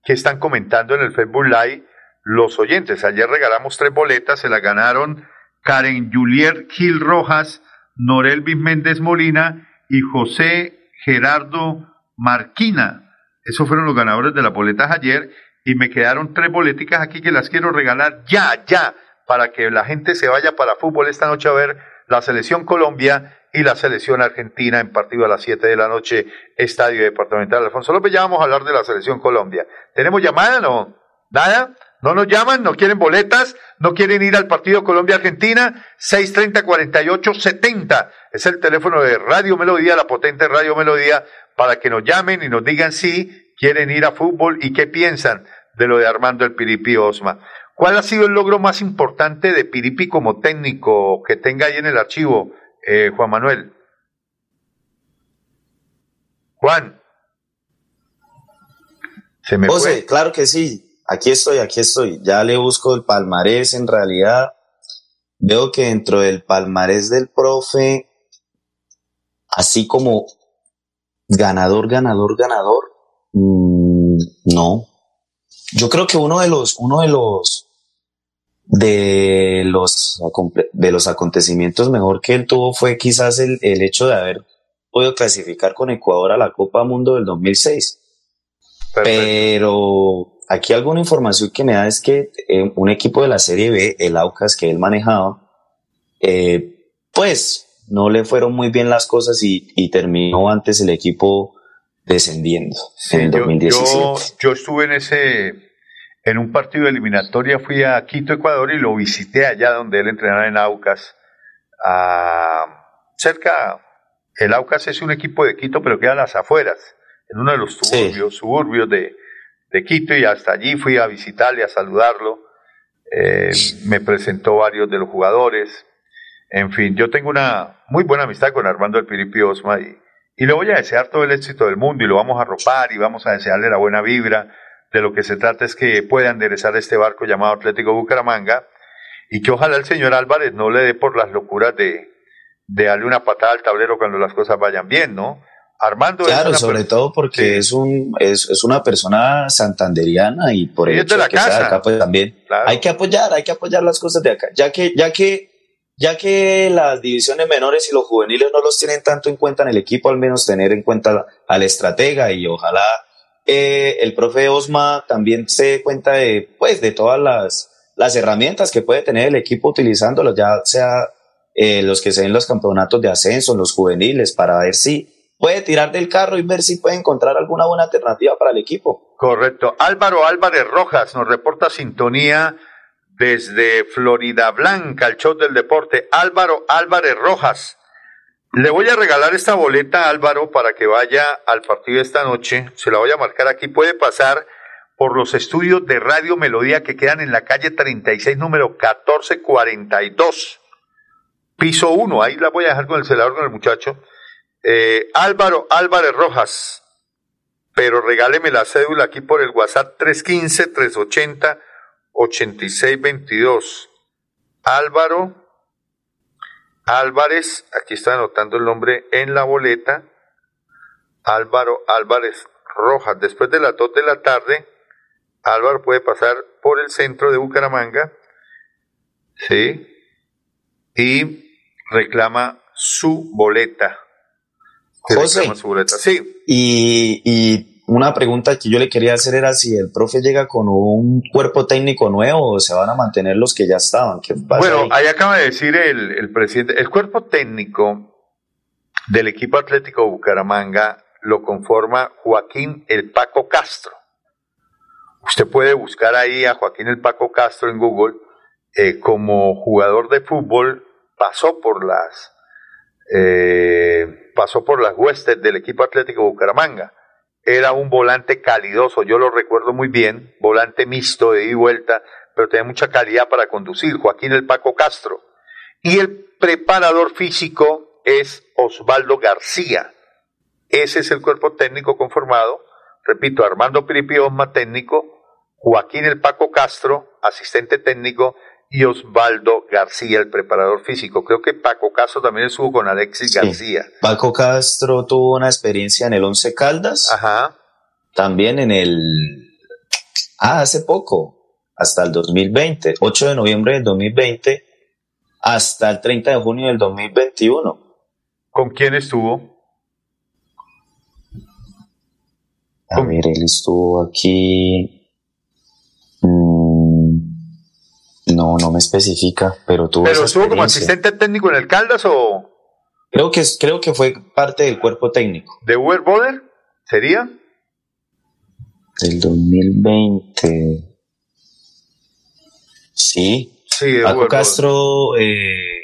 qué están comentando en el Facebook Live los oyentes. Ayer regalamos tres boletas, se las ganaron Karen Juliet Gil Rojas, Norelvis Méndez Molina y José Gerardo Marquina. Esos fueron los ganadores de las boletas ayer y me quedaron tres boleticas aquí que las quiero regalar ya, ya, para que la gente se vaya para fútbol esta noche a ver la selección Colombia y la selección argentina en partido a las 7 de la noche, Estadio Departamental Alfonso López. Ya vamos a hablar de la selección Colombia. ¿Tenemos llamada? No. ¿Nada? ¿No nos llaman? ¿No quieren boletas? ¿No quieren ir al partido Colombia-Argentina? 630-4870 es el teléfono de Radio Melodía, la potente Radio Melodía, para que nos llamen y nos digan si quieren ir a fútbol y qué piensan de lo de Armando el Piripi Osma. ¿Cuál ha sido el logro más importante de Piripi como técnico que tenga ahí en el archivo, eh, Juan Manuel? Juan. Se me José, claro que sí. Aquí estoy, aquí estoy. Ya le busco el palmarés. En realidad, veo que dentro del palmarés del profe, así como ganador, ganador, ganador, mmm, no. Yo creo que uno de los, uno de los, de los, de los acontecimientos mejor que él tuvo fue quizás el, el hecho de haber podido clasificar con Ecuador a la Copa Mundo del 2006. Pero aquí alguna información que me da es que eh, un equipo de la Serie B, el Aucas que él manejaba, eh, pues no le fueron muy bien las cosas y, y terminó antes el equipo descendiendo en el 2017. Yo, yo, estuve en ese, en un partido de eliminatoria, fui a Quito, Ecuador y lo visité allá donde él entrenaba en Aucas, a, cerca, el Aucas es un equipo de Quito pero queda a las afueras, en uno de los suburbios, suburbios de, de Quito y hasta allí fui a visitarle, a saludarlo. Eh, me presentó varios de los jugadores. En fin, yo tengo una muy buena amistad con Armando del Piripi Osma y, y le voy a desear todo el éxito del mundo y lo vamos a ropar y vamos a desearle la buena vibra. De lo que se trata es que pueda enderezar este barco llamado Atlético Bucaramanga y que ojalá el señor Álvarez no le dé por las locuras de, de darle una patada al tablero cuando las cosas vayan bien, ¿no? Armando claro, sobre todo porque es un es, es, una persona santanderiana y por el hecho de, que sea de acá pues también. Hay que apoyar, hay que apoyar las cosas de acá, ya que ya que ya que las divisiones menores y los juveniles no los tienen tanto en cuenta en el equipo, al menos tener en cuenta al estratega y ojalá eh, el profe Osma también se dé cuenta de pues de todas las las herramientas que puede tener el equipo utilizándolos, ya sea eh, los que se den los campeonatos de ascenso, los juveniles, para ver si puede tirar del carro y ver si puede encontrar alguna buena alternativa para el equipo. Correcto. Álvaro Álvarez Rojas nos reporta sintonía desde Florida Blanca, el show del deporte. Álvaro Álvarez Rojas. Le voy a regalar esta boleta a Álvaro para que vaya al partido esta noche. Se la voy a marcar aquí. Puede pasar por los estudios de Radio Melodía que quedan en la calle 36, número 1442. Piso 1. Ahí la voy a dejar con el celular con el muchacho eh, Álvaro Álvarez Rojas, pero regáleme la cédula aquí por el WhatsApp 315-380-8622. Álvaro Álvarez, aquí está anotando el nombre en la boleta, Álvaro Álvarez Rojas. Después de las 2 de la tarde, Álvaro puede pasar por el centro de Bucaramanga, ¿sí? Y reclama su boleta. José, sí. y, y una pregunta que yo le quería hacer era si el profe llega con un cuerpo técnico nuevo o se van a mantener los que ya estaban. ¿Qué bueno, ahí? acaba de decir el, el presidente, el cuerpo técnico del equipo atlético Bucaramanga lo conforma Joaquín El Paco Castro. Usted puede buscar ahí a Joaquín El Paco Castro en Google. Eh, como jugador de fútbol pasó por las eh, pasó por las huestes del equipo Atlético Bucaramanga. Era un volante calidoso, yo lo recuerdo muy bien, volante mixto de ida y vuelta, pero tenía mucha calidad para conducir, Joaquín el Paco Castro. Y el preparador físico es Osvaldo García. Ese es el cuerpo técnico conformado, repito, Armando Piripi Osma técnico, Joaquín el Paco Castro, asistente técnico, y Osvaldo García, el preparador físico. Creo que Paco Castro también estuvo con Alexis García. Paco Castro tuvo una experiencia en el Once Caldas. Ajá. También en el... Ah, hace poco, hasta el 2020, 8 de noviembre del 2020, hasta el 30 de junio del 2021. ¿Con quién estuvo? A ver, él estuvo aquí... no, no me especifica, pero tuvo. ¿Pero estuvo como asistente técnico en el Caldas o.? Creo que, creo que fue parte del cuerpo técnico. ¿De Uber Boder? ¿Sería? Del 2020. Sí. Sí, de Paco Uber Castro. eh,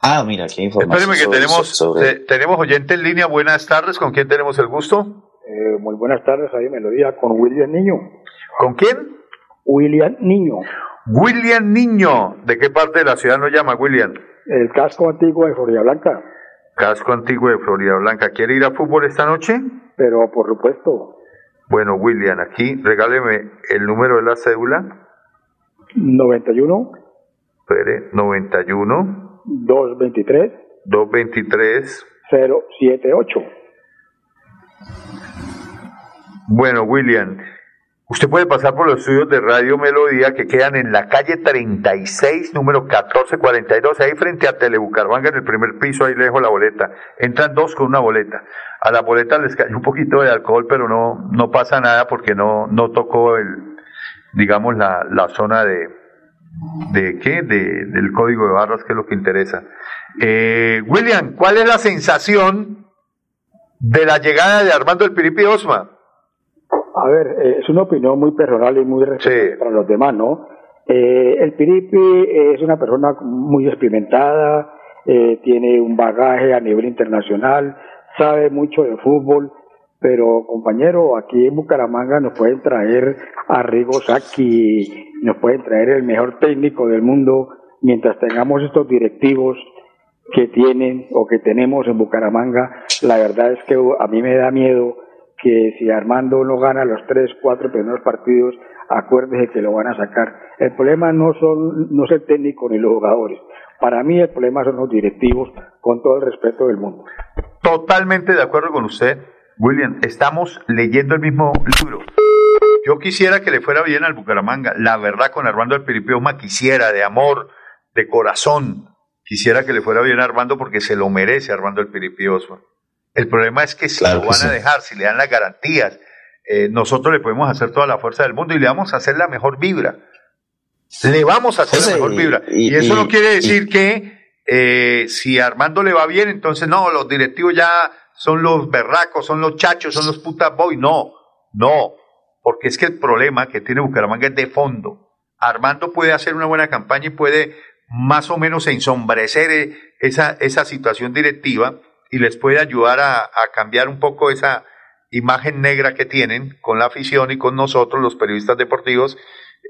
Ah, mira, qué información. Espéreme que sobre- tenemos, sobre- tenemos oyente en línea. Buenas tardes. ¿Con quién tenemos el gusto? Eh, muy buenas tardes, ahí Melodía, con William Niño. ¿Con quién? William Niño, William Niño. ¿De qué parte de la ciudad nos llama William? el casco antiguo de Florida Blanca, Casco antiguo de Florida Blanca. ¿Quiere ir a fútbol esta noche? pero por supuesto, Bueno, William, aquí regáleme el número de la cédula. 91, Espere, 91 223, 223. 078. Bueno, William, usted puede pasar por los estudios de Radio Melodía que quedan en la calle 36, número 1442, ahí frente a Telebucaramanga, en el primer piso, ahí le dejo la boleta. Entran dos con una boleta. A la boleta les cayó un poquito de alcohol, pero no, no pasa nada porque no, no tocó el, digamos, la, la zona de, de qué, de, del código de barras, que es lo que interesa. Eh, William, ¿cuál es la sensación de la llegada de Armando el Piripi Osma? A ver, eh, es una opinión muy personal y muy respetable para los demás, ¿no? Eh, el Piripi es una persona muy experimentada, eh, tiene un bagaje a nivel internacional, sabe mucho de fútbol, pero compañero, aquí en Bucaramanga nos pueden traer a Rigo Sacchi, nos pueden traer el mejor técnico del mundo, mientras tengamos estos directivos que tienen o que tenemos en Bucaramanga, la verdad es que a mí me da miedo que si Armando no gana los tres, cuatro primeros partidos, acuérdese que lo van a sacar. El problema no son, no es el técnico ni los jugadores. Para mí el problema son los directivos, con todo el respeto del mundo. Totalmente de acuerdo con usted, William. Estamos leyendo el mismo libro. Yo quisiera que le fuera bien al Bucaramanga. La verdad, con Armando el Piripioma quisiera, de amor, de corazón. Quisiera que le fuera bien a Armando porque se lo merece Armando el Piripi Osma. El problema es que si Claro lo van a dejar, si le dan las garantías, eh, nosotros le podemos hacer toda la fuerza del mundo y le vamos a hacer la mejor vibra. Le vamos a hacer José, la mejor vibra. Y, y- eso no quiere decir que eh, si a Armando le va bien, entonces no, los directivos ya son los berracos, son los chachos, son los putas boy. No, no, porque es que el problema que tiene Bucaramanga es de fondo. Armando puede hacer una buena campaña y puede más o menos ensombrecer eh, esa, esa situación directiva y les puede ayudar a, cambiar un poco esa imagen negra que tienen con la afición y con nosotros, los periodistas deportivos.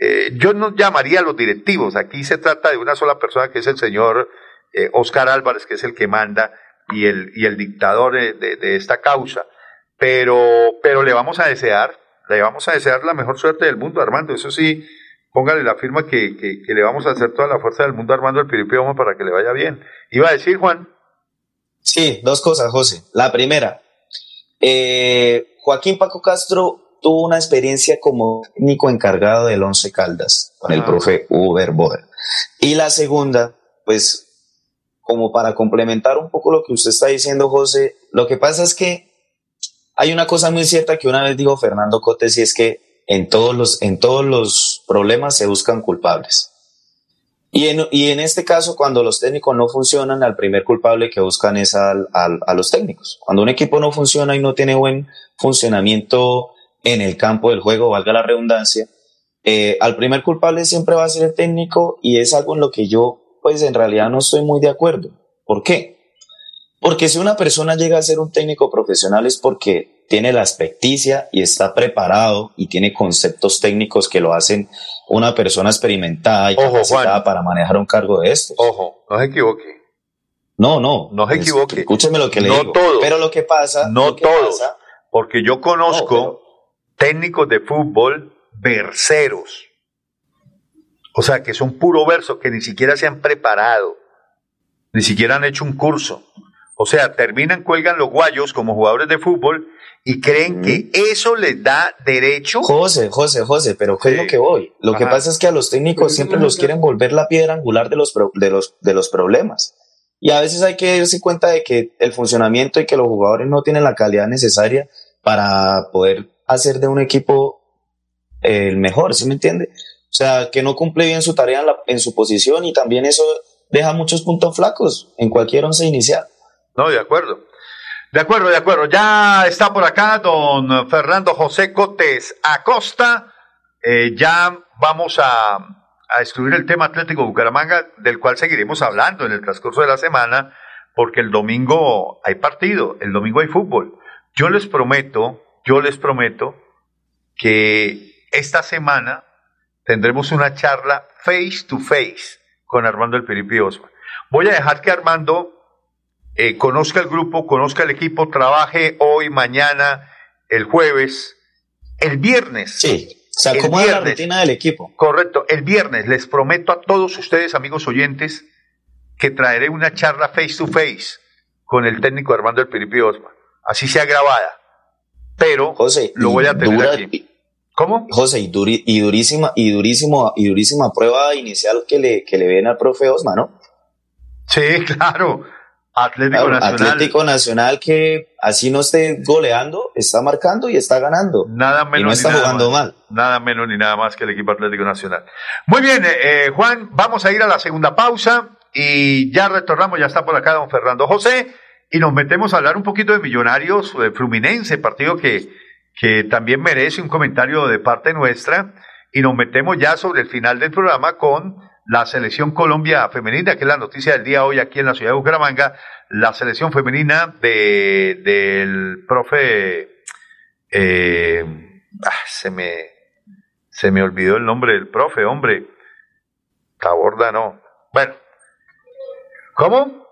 Eh, yo no llamaría a los directivos, aquí se trata de una sola persona que es el señor eh, Oscar Álvarez, que es el que manda y el, y el dictador de, de- esta causa. Pero, pero le vamos a desear, le vamos a desear la mejor suerte del mundo, Armando. Eso sí, póngale la firma que, que, que le vamos a hacer toda la fuerza del mundo Armando el Piripioma para que le vaya bien. Iba a decir, Juan. Sí, dos cosas, José. La primera, eh, Joaquín Paco Castro tuvo una experiencia como técnico encargado del Once Caldas con el Ah. profe Uber Boder. Y la segunda, pues, como para complementar un poco lo que usted está diciendo, José, lo que pasa es que hay una cosa muy cierta que una vez dijo Fernando Cotes y es que en todos los, en todos los problemas se buscan culpables. Y en, y en este caso, cuando los técnicos no funcionan, al primer culpable que buscan es al- al- a los técnicos. Cuando un equipo no funciona y no tiene buen funcionamiento en el campo del juego, valga la redundancia, eh, al primer culpable siempre va a ser el técnico y es algo en lo que yo, pues en realidad no estoy muy de acuerdo. ¿Por qué? Porque si una persona llega a ser un técnico profesional es porque tiene la experticia y está preparado y tiene conceptos técnicos que lo hacen una persona experimentada y Ojo, capacitada Juan. para manejar un cargo de estos. Ojo, no se equivoque. No, no. No se Es- equivoque. Escúcheme lo que le no digo. todos. Pero lo que pasa. No que todos. pasa- porque yo conozco técnicos de fútbol verseros. O sea, que son puro verso, que ni siquiera se han preparado. Ni siquiera han hecho un curso. O sea, terminan, cuelgan los guayos como jugadores de fútbol y creen que eso les da derecho. José, José, José, pero ¿qué es lo que voy? Lo que pasa es que a los técnicos siempre los quieren volver la piedra angular de los, pro- de los, de los problemas. Y a veces hay que darse cuenta de que el funcionamiento y que los jugadores no tienen la calidad necesaria para poder hacer de un equipo eh, el mejor, ¿sí me entiende? O sea, que no cumple bien su tarea en, la- en su posición y también eso deja muchos puntos flacos en cualquier once inicial. No, de acuerdo. De acuerdo, de acuerdo. Ya está por acá don Fernando José Cotes Acosta. Eh, ya vamos a, a estudiar el tema Atlético Bucaramanga, del cual seguiremos hablando en el transcurso de la semana, porque el domingo hay partido, el domingo hay fútbol. Yo les prometo, yo les prometo que esta semana tendremos una charla face to face con Armando El Piripi Osma. Voy a dejar que Armando eh, conozca el grupo, conozca el equipo, trabaje hoy, mañana, el jueves, el viernes. Sí, se acomoda la rutina del equipo. Correcto, el viernes les prometo a todos ustedes, amigos oyentes, que traeré una charla face to face con el técnico Armando El Piripi Osma. Así sea grabada. Pero José, lo voy a tener dura- aquí. ¿Cómo? José, y, duri- y durísima, y durísimo, y durísima prueba inicial que le, que le ven al profe Osma, ¿no? Sí, claro. Atlético Claro, Nacional. Atlético Nacional que así no esté goleando, está marcando y está ganando. Nada menos y no ni está nada jugando más. mal. Nada menos ni nada más que el equipo Atlético Nacional. Muy bien, eh, eh, Juan, vamos a ir a la segunda pausa y ya retornamos, ya está por acá don Fernando José y nos metemos a hablar un poquito de Millonarios de Fluminense, partido que, que también merece un comentario de parte nuestra y nos metemos ya sobre el final del programa con la selección Colombia femenina, que es la noticia del día hoy aquí en la ciudad de Bucaramanga, la selección femenina de, del profe eh, ah, se me se me olvidó el nombre del profe, hombre. Taborda no. Bueno. ¿Cómo?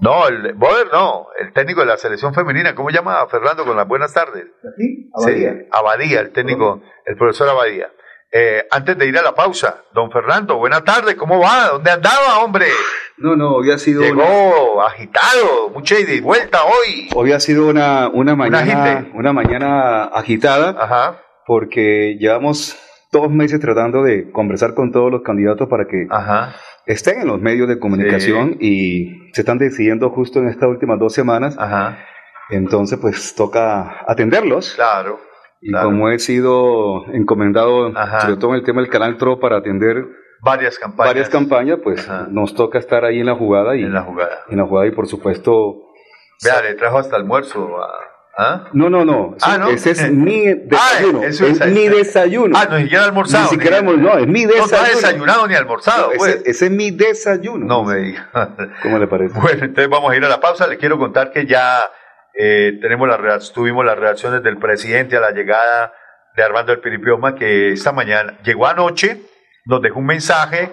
No, el Boder no, el técnico de la selección femenina, ¿cómo llama Fernando con las buenas tardes? Abadía. Sí, Abadía, el técnico, el profesor Abadía. Eh, antes de ir a la pausa, don Fernando, buena tarde, ¿cómo va? ¿Dónde andaba, hombre? No, no, hoy ha sido Llegó agitado, mucha ida y vuelta hoy. Hoy ha sido una, una mañana, una mañana agitada, Ajá. porque llevamos dos meses tratando de conversar con todos los candidatos para que Ajá. estén en los medios de comunicación y se están decidiendo justo en estas últimas dos semanas. Ajá. Entonces, pues toca atenderlos. Claro. Y claro. como he sido encomendado, Ajá. sobre todo en el tema del canal TRO, para atender Varias campañas. varias campañas, pues nos toca estar ahí en la jugada y En la jugada. en la jugada y por supuesto Vea, le trajo hasta almuerzo. a- ¿ah? No, no, no. Ah, ¿no? Ese es mi desayuno. Ah, eso es es- mi desayuno. Ah, no, ni siquiera almorzado. Ni siquiera hemos- no, es mi No, desayuno. No, ha desayunado ni almorzado, No, pues. ese, ese es mi desayuno. No me diga. ¿Cómo le parece? Bueno, entonces vamos a ir a la pausa. Le quiero contar que ya eh, tenemos reac- tuvimos las reacciones del presidente a la llegada de Armando El Piripioma, que esta mañana llegó anoche, nos dejó un mensaje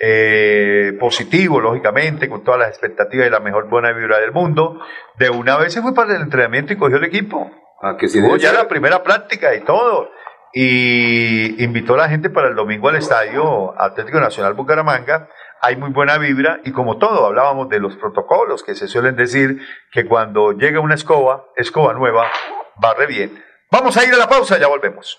eh, positivo, lógicamente, con todas las expectativas y la mejor buena vibra del mundo. De una vez se fue para el entrenamiento y cogió el equipo. Ah, que sí ya ser. la primera práctica y todo. Y invitó a la gente para el domingo al estadio Atlético Nacional Bucaramanga. Hay muy buena vibra y como todo, hablábamos de los protocolos que se suelen decir que cuando llega una escoba, escoba nueva, barre bien. Vamos a ir a la pausa, ya volvemos.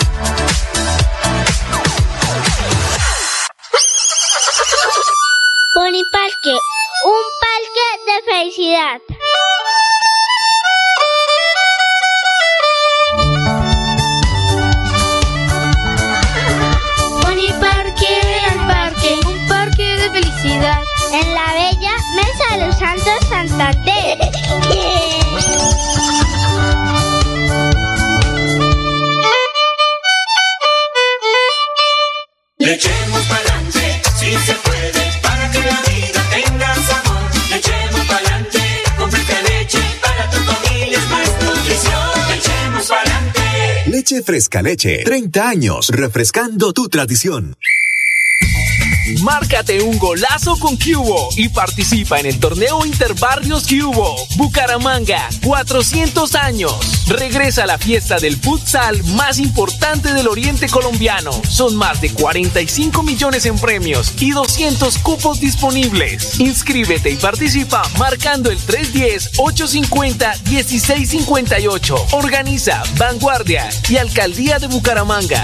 Un parque de felicidad. Leche Fresca Leche. 30 años refrescando tu tradición. Márcate un golazo con Cubo y participa en el torneo Interbarrios Cubo. Bucaramanga, 400 años. Regresa a la fiesta del futsal más importante del oriente colombiano. Son más de 45 millones en premios y 200 cupos disponibles. Inscríbete y participa marcando el 310-850-1658. Organiza Vanguardia y Alcaldía de Bucaramanga.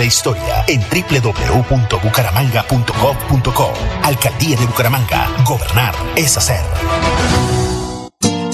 historia en www.bucaramanga.gov.co. Alcaldía de Bucaramanga. Gobernar es hacer.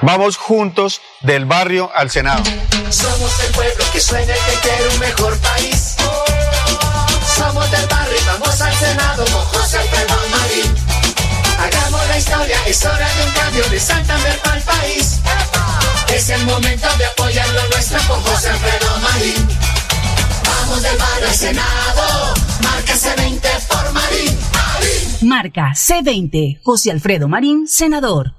Vamos juntos del barrio al Senado. Somos el pueblo que sueña que quiere un mejor país. Somos del barrio y vamos al Senado con José Alfredo Marín. Hagamos la historia, es hora de un cambio de Santander para el país. Es el momento de apoyar lo nuestro con José Alfredo Marín. Vamos del barrio al Senado, marca C20 por Marín. Marca C20, José Alfredo Marín, senador.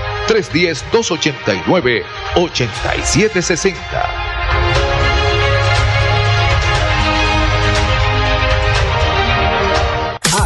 310-289-8760.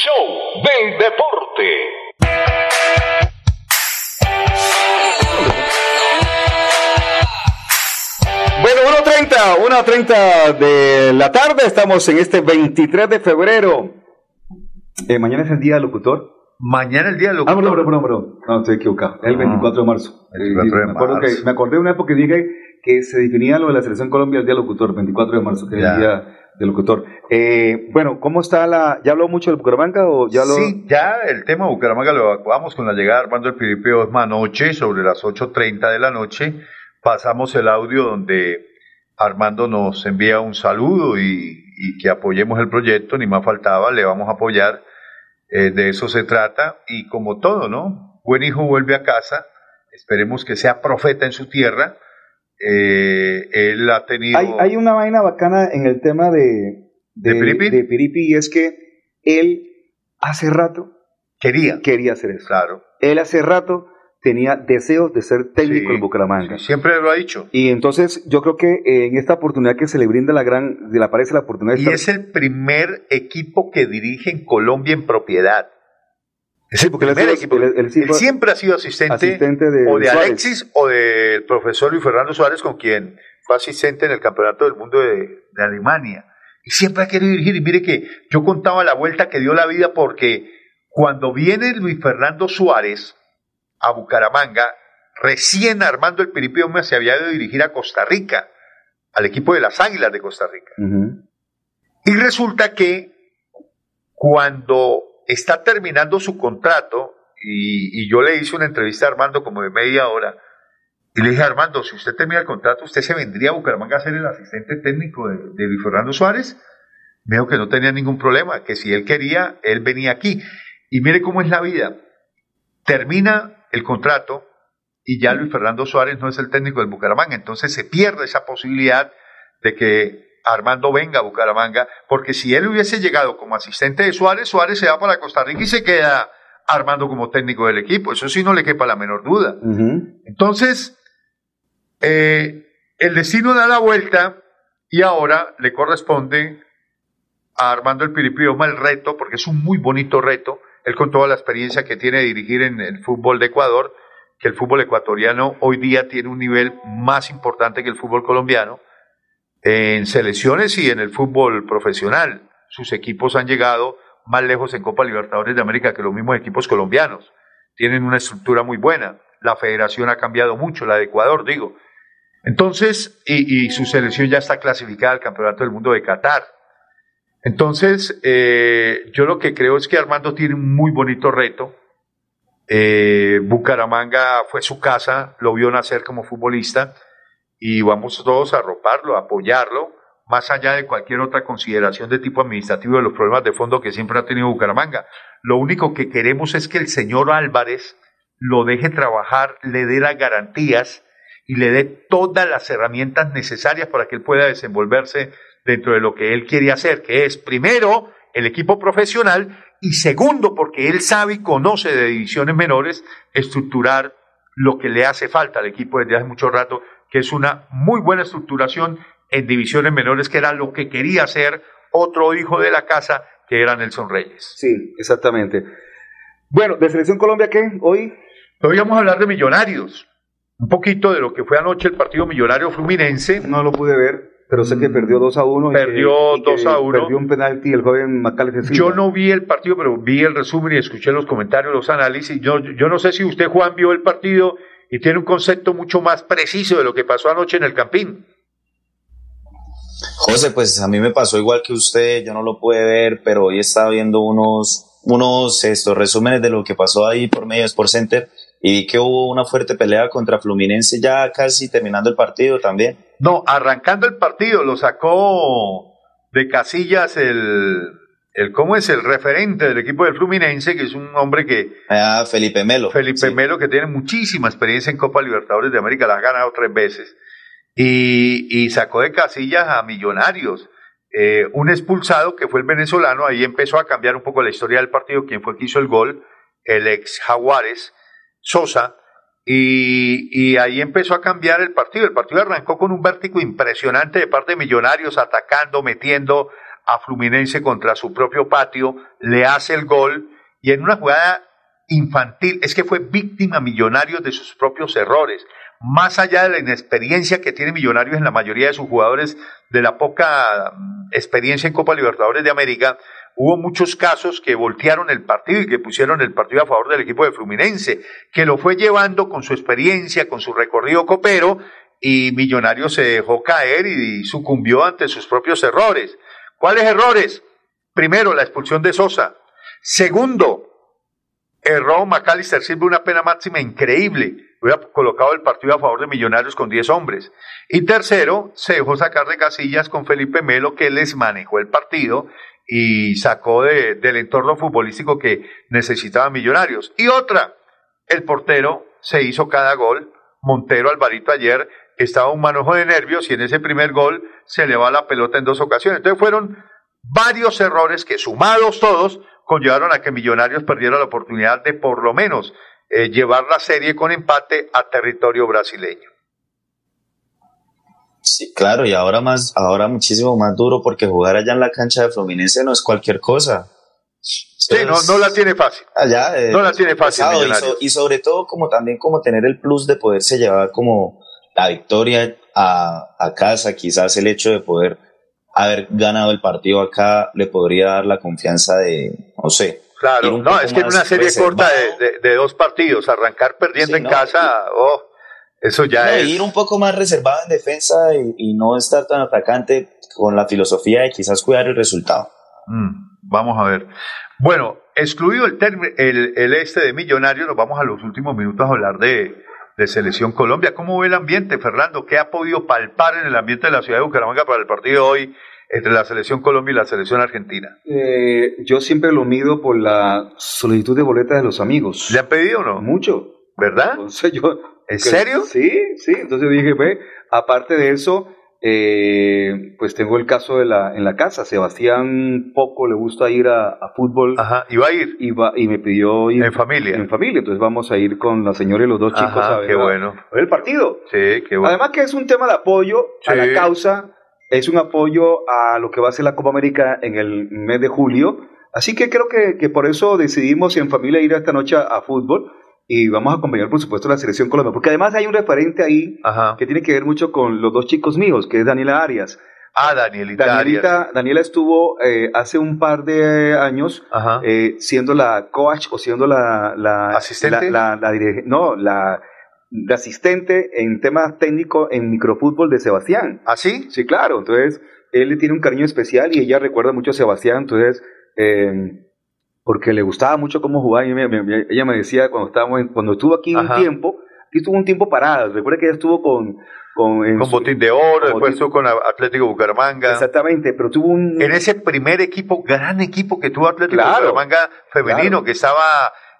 show del deporte. Bueno, 1.30, 1.30 de la tarde, estamos en este 23 de febrero. Eh, mañana es el día del locutor. Mañana el día del locutor. Ah, no, no, no, no, no, estoy equivocado. Es el 24 de marzo. 24 de me, acuerdo marzo. Que, me acordé de una época que dije que se definía lo de la selección Colombia el día del locutor, 24 de marzo, que es el día del locutor. Eh, bueno, ¿cómo está la...? ¿Ya habló mucho del Bucaramanga o ya lo...? Sí, ya el tema de Bucaramanga lo evacuamos con la llegada de Armando el Piripio Osma anoche, sobre las 8.30 de la noche. Pasamos el audio donde Armando nos envía un saludo y, y que apoyemos el proyecto, ni más faltaba, le vamos a apoyar. Eh, de eso se trata y como todo, ¿no? Buen hijo vuelve a casa, esperemos que sea profeta en su tierra. Eh, él ha tenido... Hay, hay una vaina bacana en el tema de, de, Piripi? de Piripi y es que él hace rato quería, quería hacer eso. Claro. Él hace rato tenía deseos de ser técnico Sí, en Bucaramanga. siempre lo ha dicho. Y entonces yo creo que eh, en esta oportunidad que se le brinda la gran, le aparece la oportunidad de Y estar- es el primer equipo que dirige en Colombia en propiedad. Es el porque ha primer equipo. él- siempre ha sido asistente, asistente de o de Suárez. Alexis o del profesor Luis Fernando Suárez, con quien fue asistente en el Campeonato del Mundo de, de Alemania. Y siempre ha querido dirigir. Y mire que yo contaba la vuelta que dio la vida porque cuando viene Luis Fernando Suárez a Bucaramanga, recién Armando el Piripio Gómez se había ido a dirigir a Costa Rica, al equipo de las Águilas de Costa Rica. Y resulta que cuando está terminando su contrato, y, yo le hice una entrevista a Armando como de media hora, y le dije, Armando, si usted termina el contrato, ¿usted se vendría a Bucaramanga a ser el asistente técnico de, de Luis Fernando Suárez? Me dijo que no tenía ningún problema, que si él quería, él venía aquí. Y mire cómo es la vida. Termina el contrato y ya Luis Fernando Suárez no es el técnico del Bucaramanga, entonces se pierde esa posibilidad de que Armando venga a Bucaramanga, porque si él hubiese llegado como asistente de Suárez, Suárez se va para Costa Rica y se queda Armando como técnico del equipo, eso sí no le quepa la menor duda. Entonces, eh, el destino da la vuelta y ahora le corresponde a Armando el Piripioma el reto, porque es un muy bonito reto, él con toda la experiencia que tiene de dirigir en el fútbol de Ecuador, que el fútbol ecuatoriano hoy día tiene un nivel más importante que el fútbol colombiano, en selecciones y en el fútbol profesional. Sus equipos han llegado más lejos en Copa Libertadores de América que los mismos equipos colombianos. Tienen una estructura muy buena. La federación ha cambiado mucho, la de Ecuador, digo. Entonces, y, su selección ya está clasificada al Campeonato del Mundo de Qatar. Entonces, eh, yo lo que creo es que Armando tiene un muy bonito reto. Eh, Bucaramanga fue su casa, lo vio nacer como futbolista y vamos todos a arroparlo, a apoyarlo, más allá de cualquier otra consideración de tipo administrativo de los problemas de fondo que siempre ha tenido Bucaramanga. Lo único que queremos es que el señor Álvarez lo deje trabajar, le dé las garantías y le dé todas las herramientas necesarias para que él pueda desenvolverse dentro de lo que él quiere hacer, que es primero el equipo profesional y segundo, porque él sabe y conoce de divisiones menores, estructurar lo que le hace falta al equipo desde hace mucho rato, que es una muy buena estructuración en divisiones menores, que era lo que quería hacer otro hijo de la casa, que era Nelson Reyes. Sí, exactamente. Bueno, ¿de Selección Colombia qué? Hoy Hoy vamos a hablar de Millonarios. Un poquito de lo que fue anoche el partido Millonario Fluminense. No lo pude ver, pero sé que perdió 2 a 1. Perdió 2 a 1. Perdió un penalti el joven Macalester. Yo no vi el partido, pero vi el resumen y escuché los comentarios, los análisis. Yo, yo no sé si usted, Juan, vio el partido y tiene un concepto mucho más preciso de lo que pasó anoche en el Campín. José, pues a mí me pasó igual que usted, yo no lo pude ver, pero hoy estaba viendo unos, unos estos resúmenes de lo que pasó ahí por medio de Sport Center y vi que hubo una fuerte pelea contra Fluminense ya casi terminando el partido también. No, arrancando el partido lo sacó de casillas el, el ¿cómo es? El referente del equipo del Fluminense, que es un hombre que... Ah, Felipe Melo. Felipe Sí. Melo, que tiene muchísima experiencia en Copa Libertadores de América, la ha ganado tres veces. Y, y sacó de casillas a Millonarios. Eh, un expulsado que fue el venezolano, ahí empezó a cambiar un poco la historia del partido, quien fue que hizo el gol, el ex Jaguares, Sosa, y, y ahí empezó a cambiar el partido. El partido arrancó con un vértigo impresionante de parte de Millonarios, atacando, metiendo a Fluminense contra su propio patio, le hace el gol, y en una jugada infantil, es que fue víctima Millonarios de sus propios errores. Más allá de la inexperiencia que tiene Millonarios en la mayoría de sus jugadores, de la poca mm, experiencia en Copa Libertadores de América, hubo muchos casos que voltearon el partido y que pusieron el partido a favor del equipo de Fluminense, que lo fue llevando con su experiencia, con su recorrido copero, y Millonarios se dejó caer y sucumbió ante sus propios errores. ¿Cuáles errores? Primero, la expulsión de Sosa. Segundo, erró Macalister Silva una pena máxima increíble. Hubiera colocado el partido a favor de Millonarios con 10 hombres. Y tercero, se dejó sacar de casillas con Felipe Melo, que les manejó el partido y sacó de- del entorno futbolístico que necesitaba Millonarios. Y otra, el portero se hizo cada gol. Montero Alvarito ayer estaba un manojo de nervios y en ese primer gol se le va la pelota en dos ocasiones. Entonces fueron varios errores que sumados todos conllevaron a que Millonarios perdiera la oportunidad de por lo menos eh, llevar la serie con empate a territorio brasileño. Sí, claro, y ahora más, ahora muchísimo más duro porque jugar allá en la cancha de Fluminense no es cualquier cosa. Sí, no, no la tiene fácil. Allá, eh, No la tiene fácil, pesado, y, so- y sobre todo como también como tener el plus de poderse llevar como la victoria a, a casa, quizás el hecho de poder haber ganado el partido acá le podría dar la confianza de, no sé. Claro, no, es que en una serie reservado. corta de, de- de dos partidos, arrancar perdiendo Sí, en no, casa, oh, eso ya No, es. ir un poco más reservado en defensa y, y no estar tan atacante con la filosofía de quizás cuidar el resultado. Mm, vamos a ver. Bueno, excluido el, el, el este de Millonarios, nos vamos a los últimos minutos a hablar de, de Selección Colombia. ¿Cómo ve el ambiente, Fernando? ¿Qué ha podido palpar en el ambiente de la ciudad de Bucaramanga para el partido de hoy entre la Selección Colombia y la Selección Argentina? Eh, yo siempre lo mido por la solicitud de boletas de los amigos. ¿Le han pedido o no? Mucho. ¿Verdad? Entonces yo, ¿En serio? Sí, sí. Entonces dije, ve, aparte de eso, eh, pues tengo el caso de la, en la casa. Sebastián poco le gusta ir a, a fútbol. Ajá, y va a ir. Y, me pidió ir. En familia. En familia. Entonces vamos a ir con la señora y los dos chicos Ajá, a ver, qué bueno. a ver el partido. Sí, qué bueno. Además que es un tema de apoyo a la causa, es un apoyo a lo que va a ser la Copa América en el mes de julio. Así que creo que, que por eso decidimos en familia ir esta noche a, a fútbol y vamos a acompañar por supuesto la selección Colombia, porque además hay un referente ahí Ajá. que tiene que ver mucho con los dos chicos míos, que es Daniela Arias. Ah, Danielita. Arias. Danielita, Daniela estuvo eh, hace un par de años eh, siendo la coach o siendo la, la ¿Asistente? la, la- la no, la, la asistente en temas técnicos en microfútbol de Sebastián. ¿Ah, sí? Sí, claro. Entonces, él le tiene un cariño especial y ella recuerda mucho a Sebastián. Entonces, eh, porque le gustaba mucho cómo jugaba. Y me- ella me decía cuando estábamos en- cuando estuvo aquí Ajá. un tiempo, aquí estuvo un tiempo parada. Recuerda que ella estuvo con con, en Con su- botín de oro, después estuvo con Atlético Bucaramanga. Exactamente, pero tuvo un En ese primer equipo, gran equipo que tuvo Atlético Claro, Bucaramanga femenino, claro. que estaba,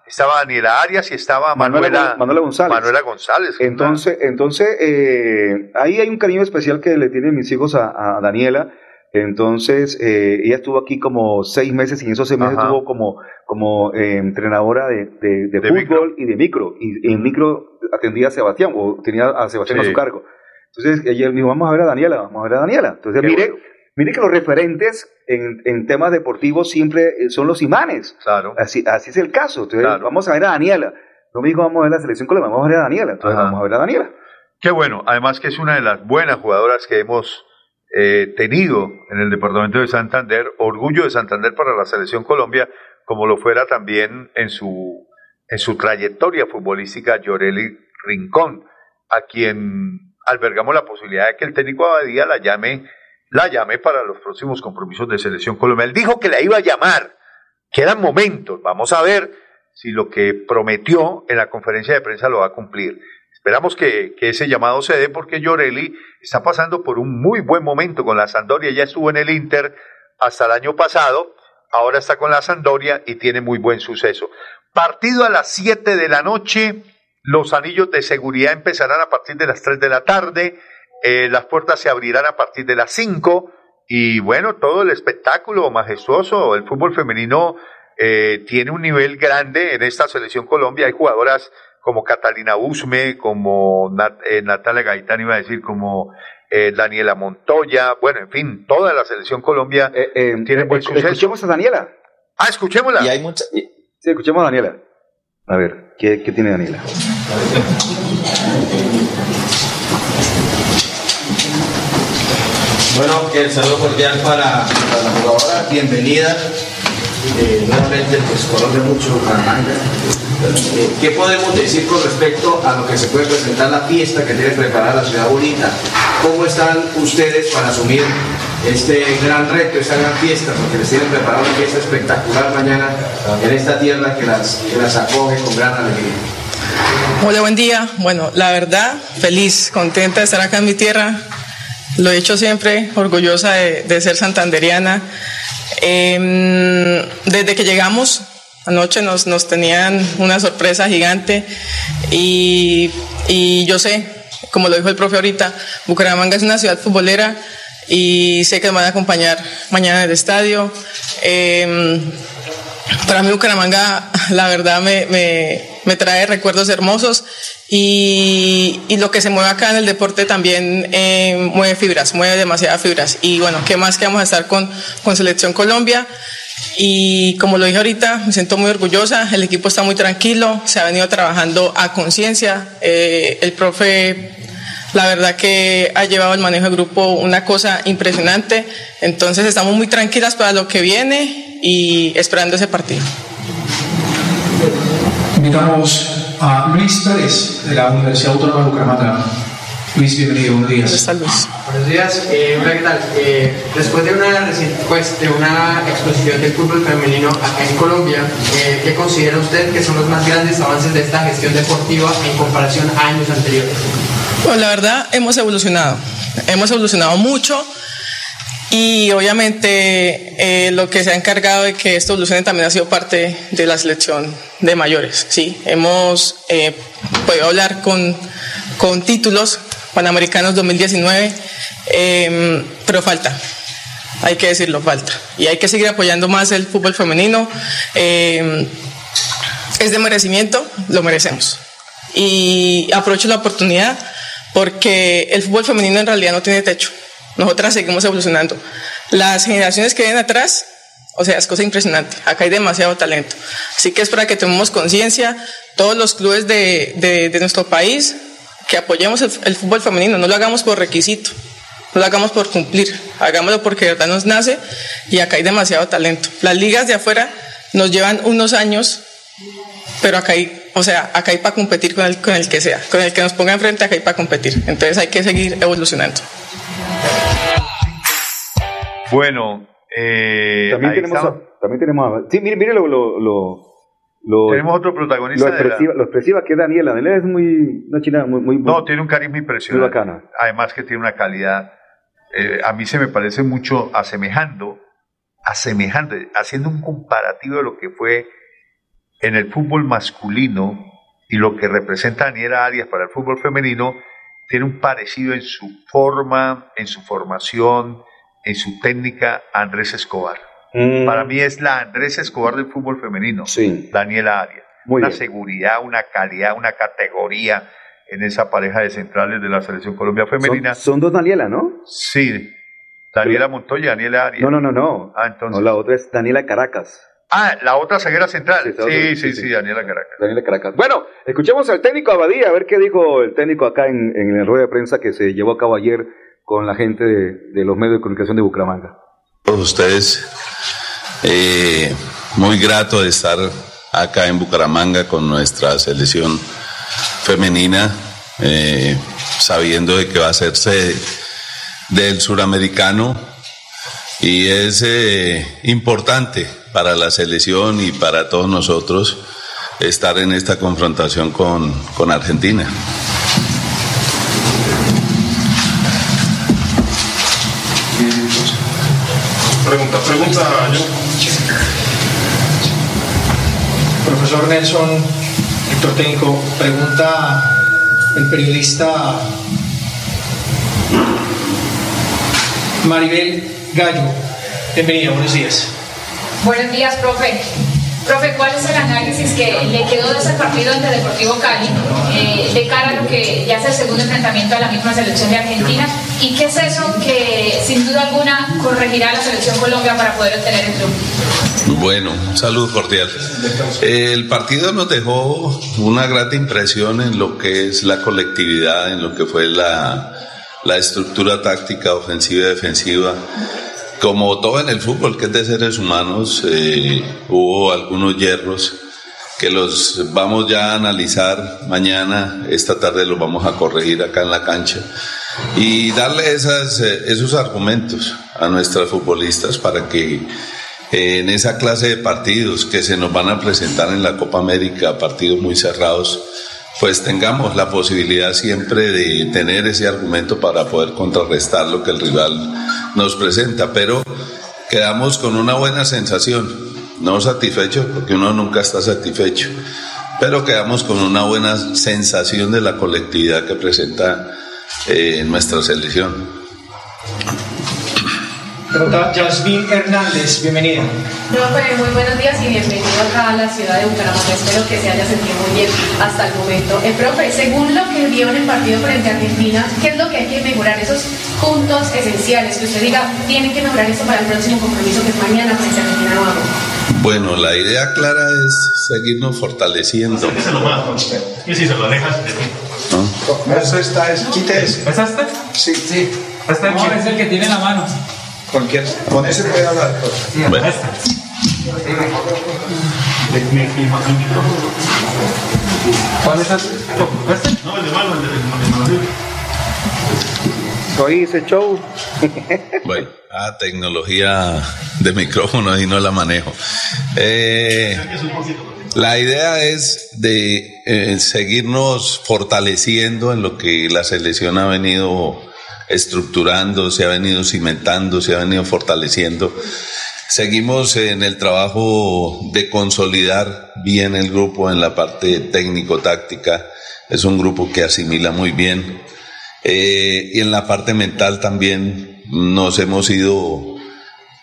estaba Daniela Arias y estaba Manuela, Manuela, Manuela González. Manuela González. Entonces, entonces eh, ahí hay un cariño especial que le tienen mis hijos a, a Daniela. Entonces, eh, ella estuvo aquí como seis meses y en esos seis meses Ajá. estuvo como, como eh, entrenadora de, de- de De fútbol y de micro. Y, en micro atendía a Sebastián, o tenía a Sebastián a su cargo. Entonces, ella me dijo, vamos a ver a Daniela, vamos a ver a Daniela. Entonces, Qué mire, bueno. mire que los referentes en, en temas deportivos siempre eh, son los imanes. Claro. Así, así es el caso. Entonces, Claro. vamos a ver a Daniela. Lo mismo vamos a ver la selección Colombia, vamos a ver a Daniela, entonces Ajá. vamos a ver a Daniela. Qué bueno, además que es una de las buenas jugadoras que hemos eh, tenido en el departamento de Santander, orgullo de Santander para la selección Colombia, como lo fuera también en su, en su trayectoria futbolística Yoreli Rincón, a quien albergamos la posibilidad de que el técnico Abadía la llame, la llame para los próximos compromisos de selección Colombia. Él dijo que la iba a llamar, quedan momentos, vamos a ver si lo que prometió en la conferencia de prensa lo va a cumplir. Esperamos que, ese llamado se dé porque Llorelli está pasando por un muy buen momento con la Sandoria. Ya estuvo en el Inter hasta el año pasado, ahora está con la Sandoria y tiene muy buen suceso. Partido a las 7 de la noche, los anillos de seguridad empezarán a partir de las 3 de la tarde, eh, las puertas se abrirán a partir de las 5 y bueno, todo el espectáculo majestuoso, el fútbol femenino eh, tiene un nivel grande en esta selección Colombia, hay jugadoras como Catalina Usme, como Nat- eh, Natalia Gaitán, iba a decir, como eh, Daniela Montoya, bueno, en fin, toda la selección Colombia tiene buen suceso. Eh, Escuchemos a Daniela. Ah, escuchémosla. Y hay mucha, Sí, escuchemos a Daniela. A ver, ¿qué, qué tiene Daniela? Bueno, el saludo cordial para, para la jugadora, bienvenida. Eh, nuevamente, pues conoce mucho Bucaramanga. Eh, ¿Qué podemos decir con respecto a lo que se puede presentar la fiesta que tiene preparada la ciudad bonita? ¿Cómo están ustedes para asumir este gran reto, esta gran fiesta? Porque les tienen preparada una fiesta espectacular mañana en esta tierra que las, que las acoge con gran alegría. Hola, buen día. Bueno, la verdad, feliz, contenta de estar acá en mi tierra. Lo he hecho siempre, orgullosa de, de ser santanderiana. Em, desde que llegamos, anoche nos, nos tenían una sorpresa gigante y, y yo sé, como lo dijo el profe ahorita, Bucaramanga es una ciudad futbolera y sé que me van a acompañar mañana en el estadio. Em, para mí Bucaramanga, la verdad, me, me, me trae recuerdos hermosos y, lo que se mueve acá en el deporte también eh, mueve fibras, mueve demasiadas fibras. Y bueno, ¿qué más que vamos a estar con, con Selección Colombia? Y como lo dije ahorita, me siento muy orgullosa, el equipo está muy tranquilo, se ha venido trabajando a conciencia, eh, el profe la verdad que ha llevado el manejo del grupo una cosa impresionante, entonces estamos muy tranquilas para lo que viene y esperando ese partido. Invitamos a Luis Pérez de la Universidad Autónoma de Bucaramanga. Luis, bienvenido, buenos días. Buenos días, eh, hola, ¿qué tal? Eh, después de una, reciente- pues, de una exposición del fútbol femenino acá en Colombia, eh, ¿qué considera usted que son los más grandes avances de esta gestión deportiva en comparación a años anteriores? Pues la verdad hemos evolucionado, hemos evolucionado mucho y obviamente eh, lo que se ha encargado de que esto evolucione también ha sido parte de la selección de mayores. Sí, hemos eh, podido hablar con, con títulos panamericanos 2019, eh, pero falta. Hay que decirlo, falta. Y hay que seguir apoyando más el fútbol femenino. Eh, es de merecimiento, lo merecemos. Y aprovecho la oportunidad porque el fútbol femenino en realidad no tiene techo. Nosotras seguimos evolucionando. Las generaciones que vienen atrás, o sea, es cosa impresionante. Acá hay demasiado talento. Así que es para que tomemos conciencia, todos los clubes de, de- nuestro país, que apoyemos el, el fútbol femenino. No lo hagamos por requisito, no lo hagamos por cumplir, hagámoslo porque de verdad nos nace y acá hay demasiado talento. Las ligas de afuera nos llevan unos años pero acá hay, o sea, acá hay para competir con el, con el que sea, con el que nos ponga enfrente, acá hay para competir. Entonces hay que seguir evolucionando. Bueno, eh, También tenemos, a, también tenemos a- Sí, mire, mire lo, lo, lo, lo- Tenemos otro protagonista Lo de la- expresiva, lo expresiva que es Daniela. Daniela es muy, una china muy, muy, No, tiene un carisma impresionante. Muy bacana. Además que tiene una calidad, eh, a mí se me parece mucho asemejando, asemejando, haciendo un comparativo de lo que fue en el fútbol masculino y lo que representa Daniela Arias para el fútbol femenino, tiene un parecido en su forma, en su formación, en su técnica a Andrés Escobar. Mm. Para mí es la Andrés Escobar del fútbol femenino, Daniela Arias. Muy una bien. seguridad, una calidad, una categoría en esa pareja de centrales de la selección Colombia femenina. Son, son dos Daniela, ¿no? Sí, Daniela Montoya Daniela Arias. No, no, no, no. Ah, entonces. No, la otra es Daniela Caracas. Ah, la otra ceguera central. Sí, Sí, sí, sí, sí, Daniela Caracas. Daniela Caracas. Bueno, escuchemos al técnico Abadía, a ver qué dijo el técnico acá en, en la rueda de prensa que se llevó a cabo ayer con la gente de, de los medios de comunicación de Bucaramanga. todos ustedes. Eh, muy grato de estar acá en Bucaramanga con nuestra selección femenina, eh, sabiendo de que va a hacerse del suramericano y es eh, importante para la selección y para todos nosotros estar en esta confrontación con, con Argentina. Pregunta, pregunta, yo. Profesor Nelson, director técnico, pregunta el periodista Maribel Gallo. Bienvenida, buenos días. Buenos días, profe. Profe, ¿cuál es el análisis que le quedó de ese partido ante Deportivo Cali eh, de cara a lo que ya es el segundo enfrentamiento a la misma selección de Argentina? ¿Y qué es eso que sin duda alguna corregirá la selección Colombia para poder obtener el triunfo? Bueno, un saludo cordial. El partido nos dejó una grata impresión en lo que es la colectividad, en lo que fue la, la estructura táctica ofensiva y defensiva. Como todo en el fútbol, que es de seres humanos, eh, hubo algunos hierros que los vamos ya a analizar mañana, esta tarde los vamos a corregir acá en la cancha y darle esas, eh, esos argumentos a nuestras futbolistas para que eh, en esa clase de partidos que se nos van a presentar en la Copa América, partidos muy cerrados, pues tengamos la posibilidad siempre de tener ese argumento para poder contrarrestar lo que el rival nos presenta, pero quedamos con una buena sensación, no satisfechos porque uno nunca está satisfecho, pero quedamos con una buena sensación de la colectividad que presenta eh, nuestra selección. Yasmin Hernández, bienvenida. Profe, muy buenos días y bienvenido acá a la ciudad de Bucaramanga. Espero que se haya sentido muy bien hasta el momento. Eh, profe, según lo que vio en el partido frente a Argentina, ¿qué es lo que hay que mejorar? Esos puntos esenciales que usted diga, tienen que mejorar esto para el próximo compromiso que es mañana frente a Argentina nuevo. Bueno, la idea clara es seguirnos fortaleciendo. Y si se lo dejas, Eso está, es, quite ese. ¿Es este? Sí. Sí. Este No, es el que tiene la mano. Cualquier. Con ese puede hablar. Bueno. ¿Cuál es este? No, el de mano, el de Soy ese show. Bueno, ah, tecnología de micrófono y no la manejo. Eh, la idea es de eh, seguirnos fortaleciendo en lo que la selección ha venido estructurando, se ha venido cimentando, se ha venido fortaleciendo. Seguimos en el trabajo de consolidar bien el grupo en la parte técnico-táctica. Es un grupo que asimila muy bien. Eh, y en la parte mental también nos hemos ido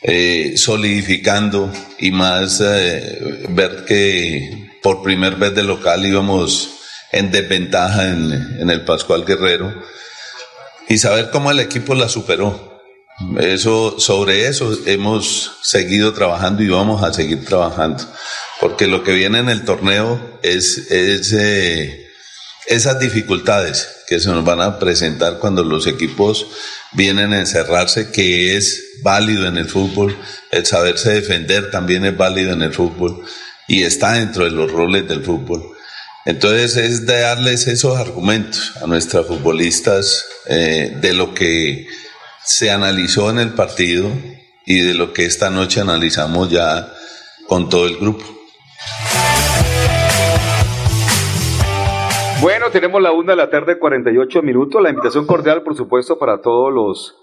eh, solidificando y más eh, ver que por primera vez de local íbamos en desventaja en, en el Pascual Guerrero y saber cómo el equipo la superó. Eso, sobre eso hemos seguido trabajando y vamos a seguir trabajando, porque lo que viene en el torneo es, es eh, esas dificultades que se nos van a presentar cuando los equipos vienen a encerrarse, que es válido en el fútbol, el saberse defender también es válido en el fútbol y está dentro de los roles del fútbol. Entonces es de darles esos argumentos a nuestras futbolistas eh, de lo que se analizó en el partido y de lo que esta noche analizamos ya con todo el grupo. Bueno, tenemos la una de la tarde, 48 minutos. La invitación cordial, por supuesto, para todos los,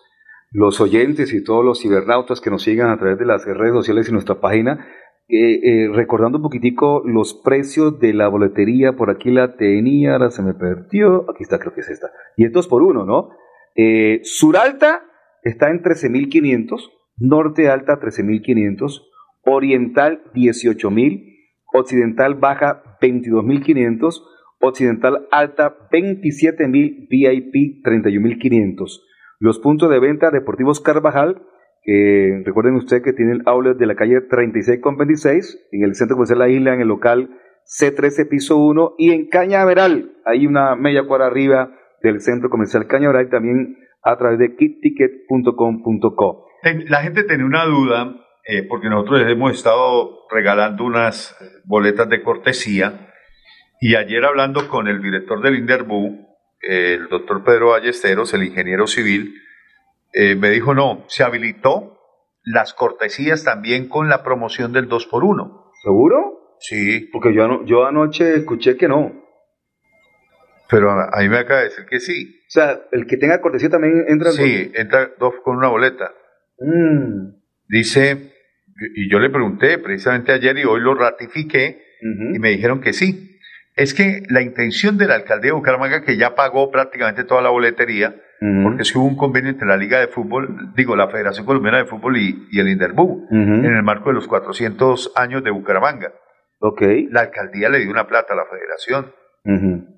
los oyentes y todos los cibernautas que nos sigan a través de las redes sociales y nuestra página. Eh, eh, recordando un poquitico los precios de la boletería, por aquí la tenía, ahora se me perdió. Aquí está, creo que es esta. Y es por uno, ¿no? Eh, Suralta está en 13.500, Norte Alta 13.500, Oriental 18.000, Occidental Baja 22.500, Occidental Alta 27.000, VIP 31.500. Los puntos de venta Deportivos Carvajal que recuerden ustedes que tiene el outlet de la calle 36 con 26, en el centro comercial La Isla, en el local C13 piso 1 y en Cañaveral, hay una media cuadra arriba del centro comercial Cañaveral también a través de kitticket.com.co. La gente tenía una duda, eh, porque nosotros les hemos estado regalando unas boletas de cortesía, y ayer hablando con el director del Inderbu, el doctor Pedro Ballesteros, el ingeniero civil, eh, me dijo, no, se habilitó las cortesías también con la promoción del 2x1. ¿Seguro? Sí. Porque yo, ano- yo anoche escuché que no. Pero a, mí me acaba de decir que sí. O sea, el que tenga cortesía también entra Sí, entra dos con una boleta. Mm. Dice, y yo le pregunté precisamente ayer y hoy lo ratifiqué, y me dijeron que sí. Es que la intención de la alcaldía de Bucaramanga, que ya pagó prácticamente toda la boletería, porque sí hubo un convenio entre la Liga de Fútbol, digo, la Federación Colombiana de Fútbol y, y el Inderbu, en el marco de los 400 años de Bucaramanga. La alcaldía le dio una plata a la federación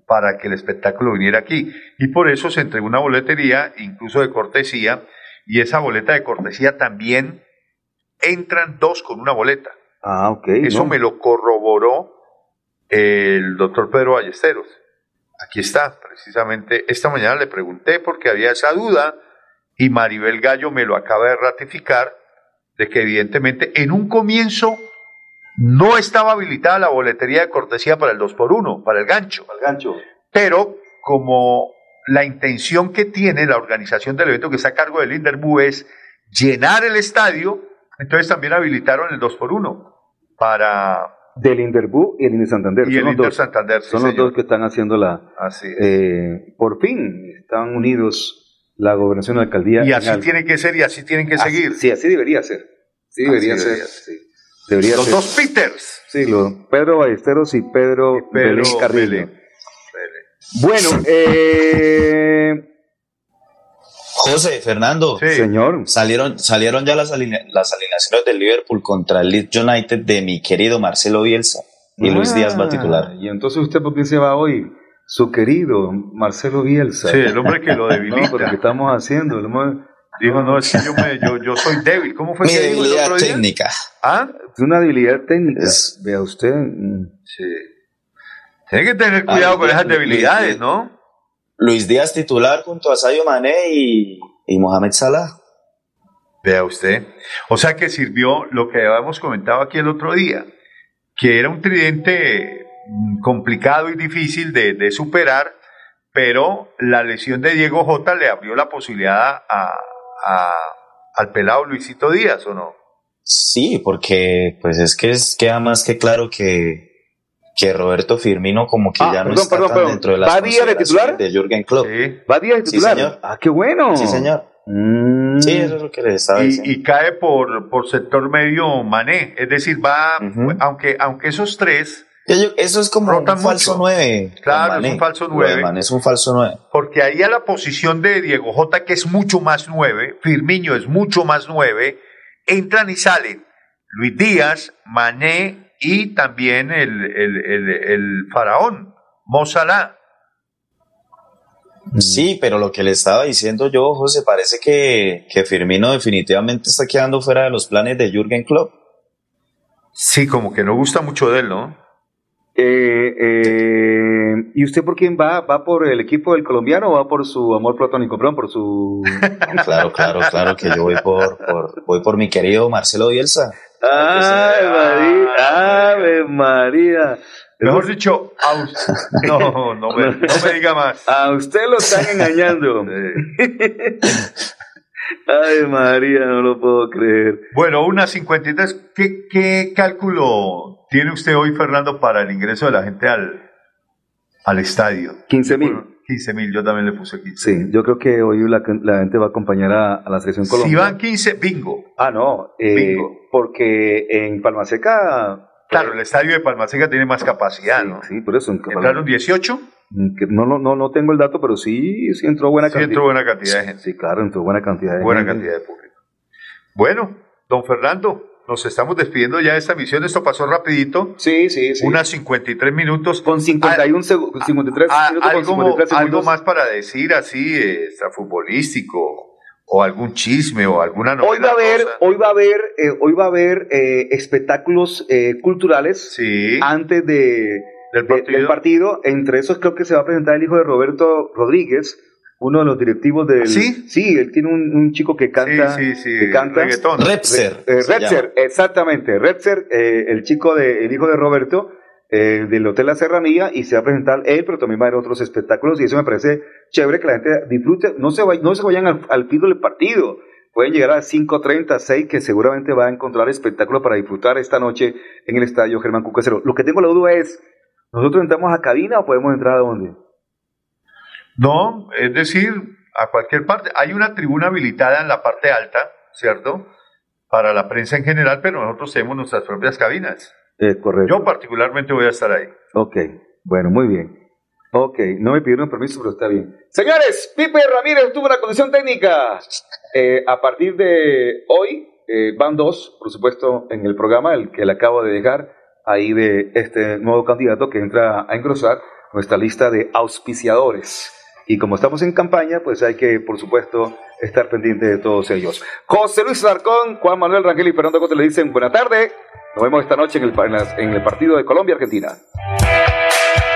para que el espectáculo viniera aquí. Y por eso se entregó una boletería, incluso de cortesía, y esa boleta de cortesía también entran dos con una boleta. Ah, ok. Eso no. me lo corroboró el doctor Pedro Ballesteros. Aquí está, precisamente. Esta mañana le pregunté porque había esa duda y Maribel Gallo me lo acaba de ratificar de que evidentemente en un comienzo no estaba habilitada la boletería de cortesía para el 2x1, para el gancho. El gancho. Pero como la intención que tiene la organización del evento que está a cargo del Inderbu es llenar el estadio, entonces también habilitaron el 2x1 para Del Inderbu y el Inter Santander. Y son el dos. Santander, sí, Son los dos que están haciendo la... Así es. eh, por fin están unidos la gobernación y la alcaldía. Y así tiene que ser y así tienen que Así- seguir. Sí, así debería ser. Sí debería Así ser. debería sí. Debería Los ser. dos Peters. Sí, los Pedro Ballesteros y Pedro, Pedro Belén Carrillo. Belén. Bueno, eh, José, Fernando. Señor. Salieron, salieron ya las, aline- las alineaciones del Liverpool contra el Leeds United de mi querido Marcelo Bielsa. Y Luis Díaz va a titular. Ah, Y entonces usted, ¿por qué se va hoy? Su querido Marcelo Bielsa. Sí, el hombre que lo debilita. No, pero ¿qué estamos haciendo? El hombre- Dijo, no, es que yo, me- yo, yo soy débil. ¿Cómo fue Mi que dijo el debilidad otro día? técnica. ¿Ah? Es una debilidad técnica. Vea usted. mm. Sí. Tiene que tener cuidado con esas debilidades, ¿no? Luis Díaz titular junto a Sadio Mané y, y Mohamed Salah. Vea usted. O sea que sirvió lo que habíamos comentado aquí el otro día, que era un tridente mm, complicado y difícil de, de superar, pero la lesión de Diego Jota le abrió la posibilidad a, a- al pelado Luisito Díaz, ¿o no? Sí, porque pues es que es, queda más que claro que, que Roberto Firmino como que Ah, ya no perdón, está perdón, tan perdón. dentro de las ¿Va de titular? de Jürgen Klopp. ¿Va Díaz de Sí, titular? señor. Ah, qué bueno. Sí, señor. Mm. Sí, eso es lo que les estaba diciendo. Y, y cae por, por sector medio Mané, es decir, va, aunque, aunque esos tres, Yo- Eso es como un Rotan falso mucho. 9. Claro, es un falso nueve. es un falso 9. porque ahí a la posición de Diego Jota, que es mucho más nueve, Firmiño es mucho más nueve, entran y salen Luis Díaz, Mané y también el, el, el, el faraón, Mo Salah. Sí, pero lo que le estaba diciendo yo, José, parece que, que Firmino definitivamente está quedando fuera de los planes de Jürgen Klopp. Sí, como que no gusta mucho de él, ¿no? Eh, eh, ¿Y usted por quién va? ¿Va por el equipo del colombiano o va por su amor platónico? Perdón, por su... Claro, claro, claro que yo voy por, por, voy por mi querido Marcelo Bielsa. ¡Ay, María! ¡Ave María! Mejor dicho, a us- no, no me, no me diga más. A usted lo están engañando. Ay, María, no lo puedo creer. Bueno, una 53. ¿Qué, ¿Qué cálculo tiene usted hoy, Fernando, para el ingreso de la gente al, al estadio? 15 mil. 15 mil, yo también le puse 15. Sí, yo creo que hoy la, la gente va a acompañar a, a la selección Si Colombia. van 15, bingo. Ah, no, eh, Bingo. porque en Palma Seca... Claro, el estadio de Palmaseca tiene más capacidad, ¿no? Sí, por eso. En ¿Entraron 18? Que No, no, no, no tengo el dato, pero sí, sí entró buena Sí cantidad. entró buena cantidad de gente. Sí, claro, entró buena cantidad de Buena gente. cantidad de público. Bueno, don Fernando, nos estamos despidiendo ya de esta misión. Esto pasó rapidito. Sí, sí, sí. Unas 53 minutos. Con 51 segundos, 53 Ah, minutos con algo, 53 segundos. algo más para decir así, eh, extrafutbolístico o algún chisme o alguna novedad. Hoy va a haber, hoy va a haber, eh, hoy va a haber eh, espectáculos eh, culturales antes de, ¿Del, de- del partido. Entre esos creo que se va a presentar el hijo de Roberto Rodríguez, uno de los directivos del. ¿Sí? Sí, él tiene un, un chico que canta. Sí, sí, sí, que canta. reggaetón. Repser, Eh, se Repser, llama. exactamente. Repser, eh, el chico de, el hijo de Roberto, eh, del Hotel La Serranía, y se va a presentar él, pero también va a haber otros espectáculos, y eso me parece chévere que la gente disfrute. No se, vay- no se vayan al, al filo del partido. Pueden llegar a 5.30, 6, que seguramente va a encontrar espectáculo para disfrutar esta noche en el estadio Germán Cucasero. Lo que tengo la duda es, ¿nosotros entramos a cabina o podemos entrar a dónde? No, es decir, a cualquier parte. Hay una tribuna habilitada en la parte alta, ¿cierto? Para la prensa en general, pero nosotros tenemos nuestras propias cabinas. Eh, correcto. Yo particularmente voy a estar ahí. Ok, bueno, muy bien. Ok, no me pidieron permiso, pero está bien. Señores, Pipe Ramírez tuvo una condición técnica. Eh, a partir de hoy eh, van dos, por supuesto, en el programa, el que le acabo de dejar ahí de este nuevo candidato que entra a engrosar nuestra lista de auspiciadores. Y como estamos en campaña, pues hay que, por supuesto, estar pendiente de todos ellos. José Luis Zarcón, Juan Manuel Rangel y Fernando Cote le dicen buena tarde. Nos vemos esta noche en el, en el partido de Colombia-Argentina.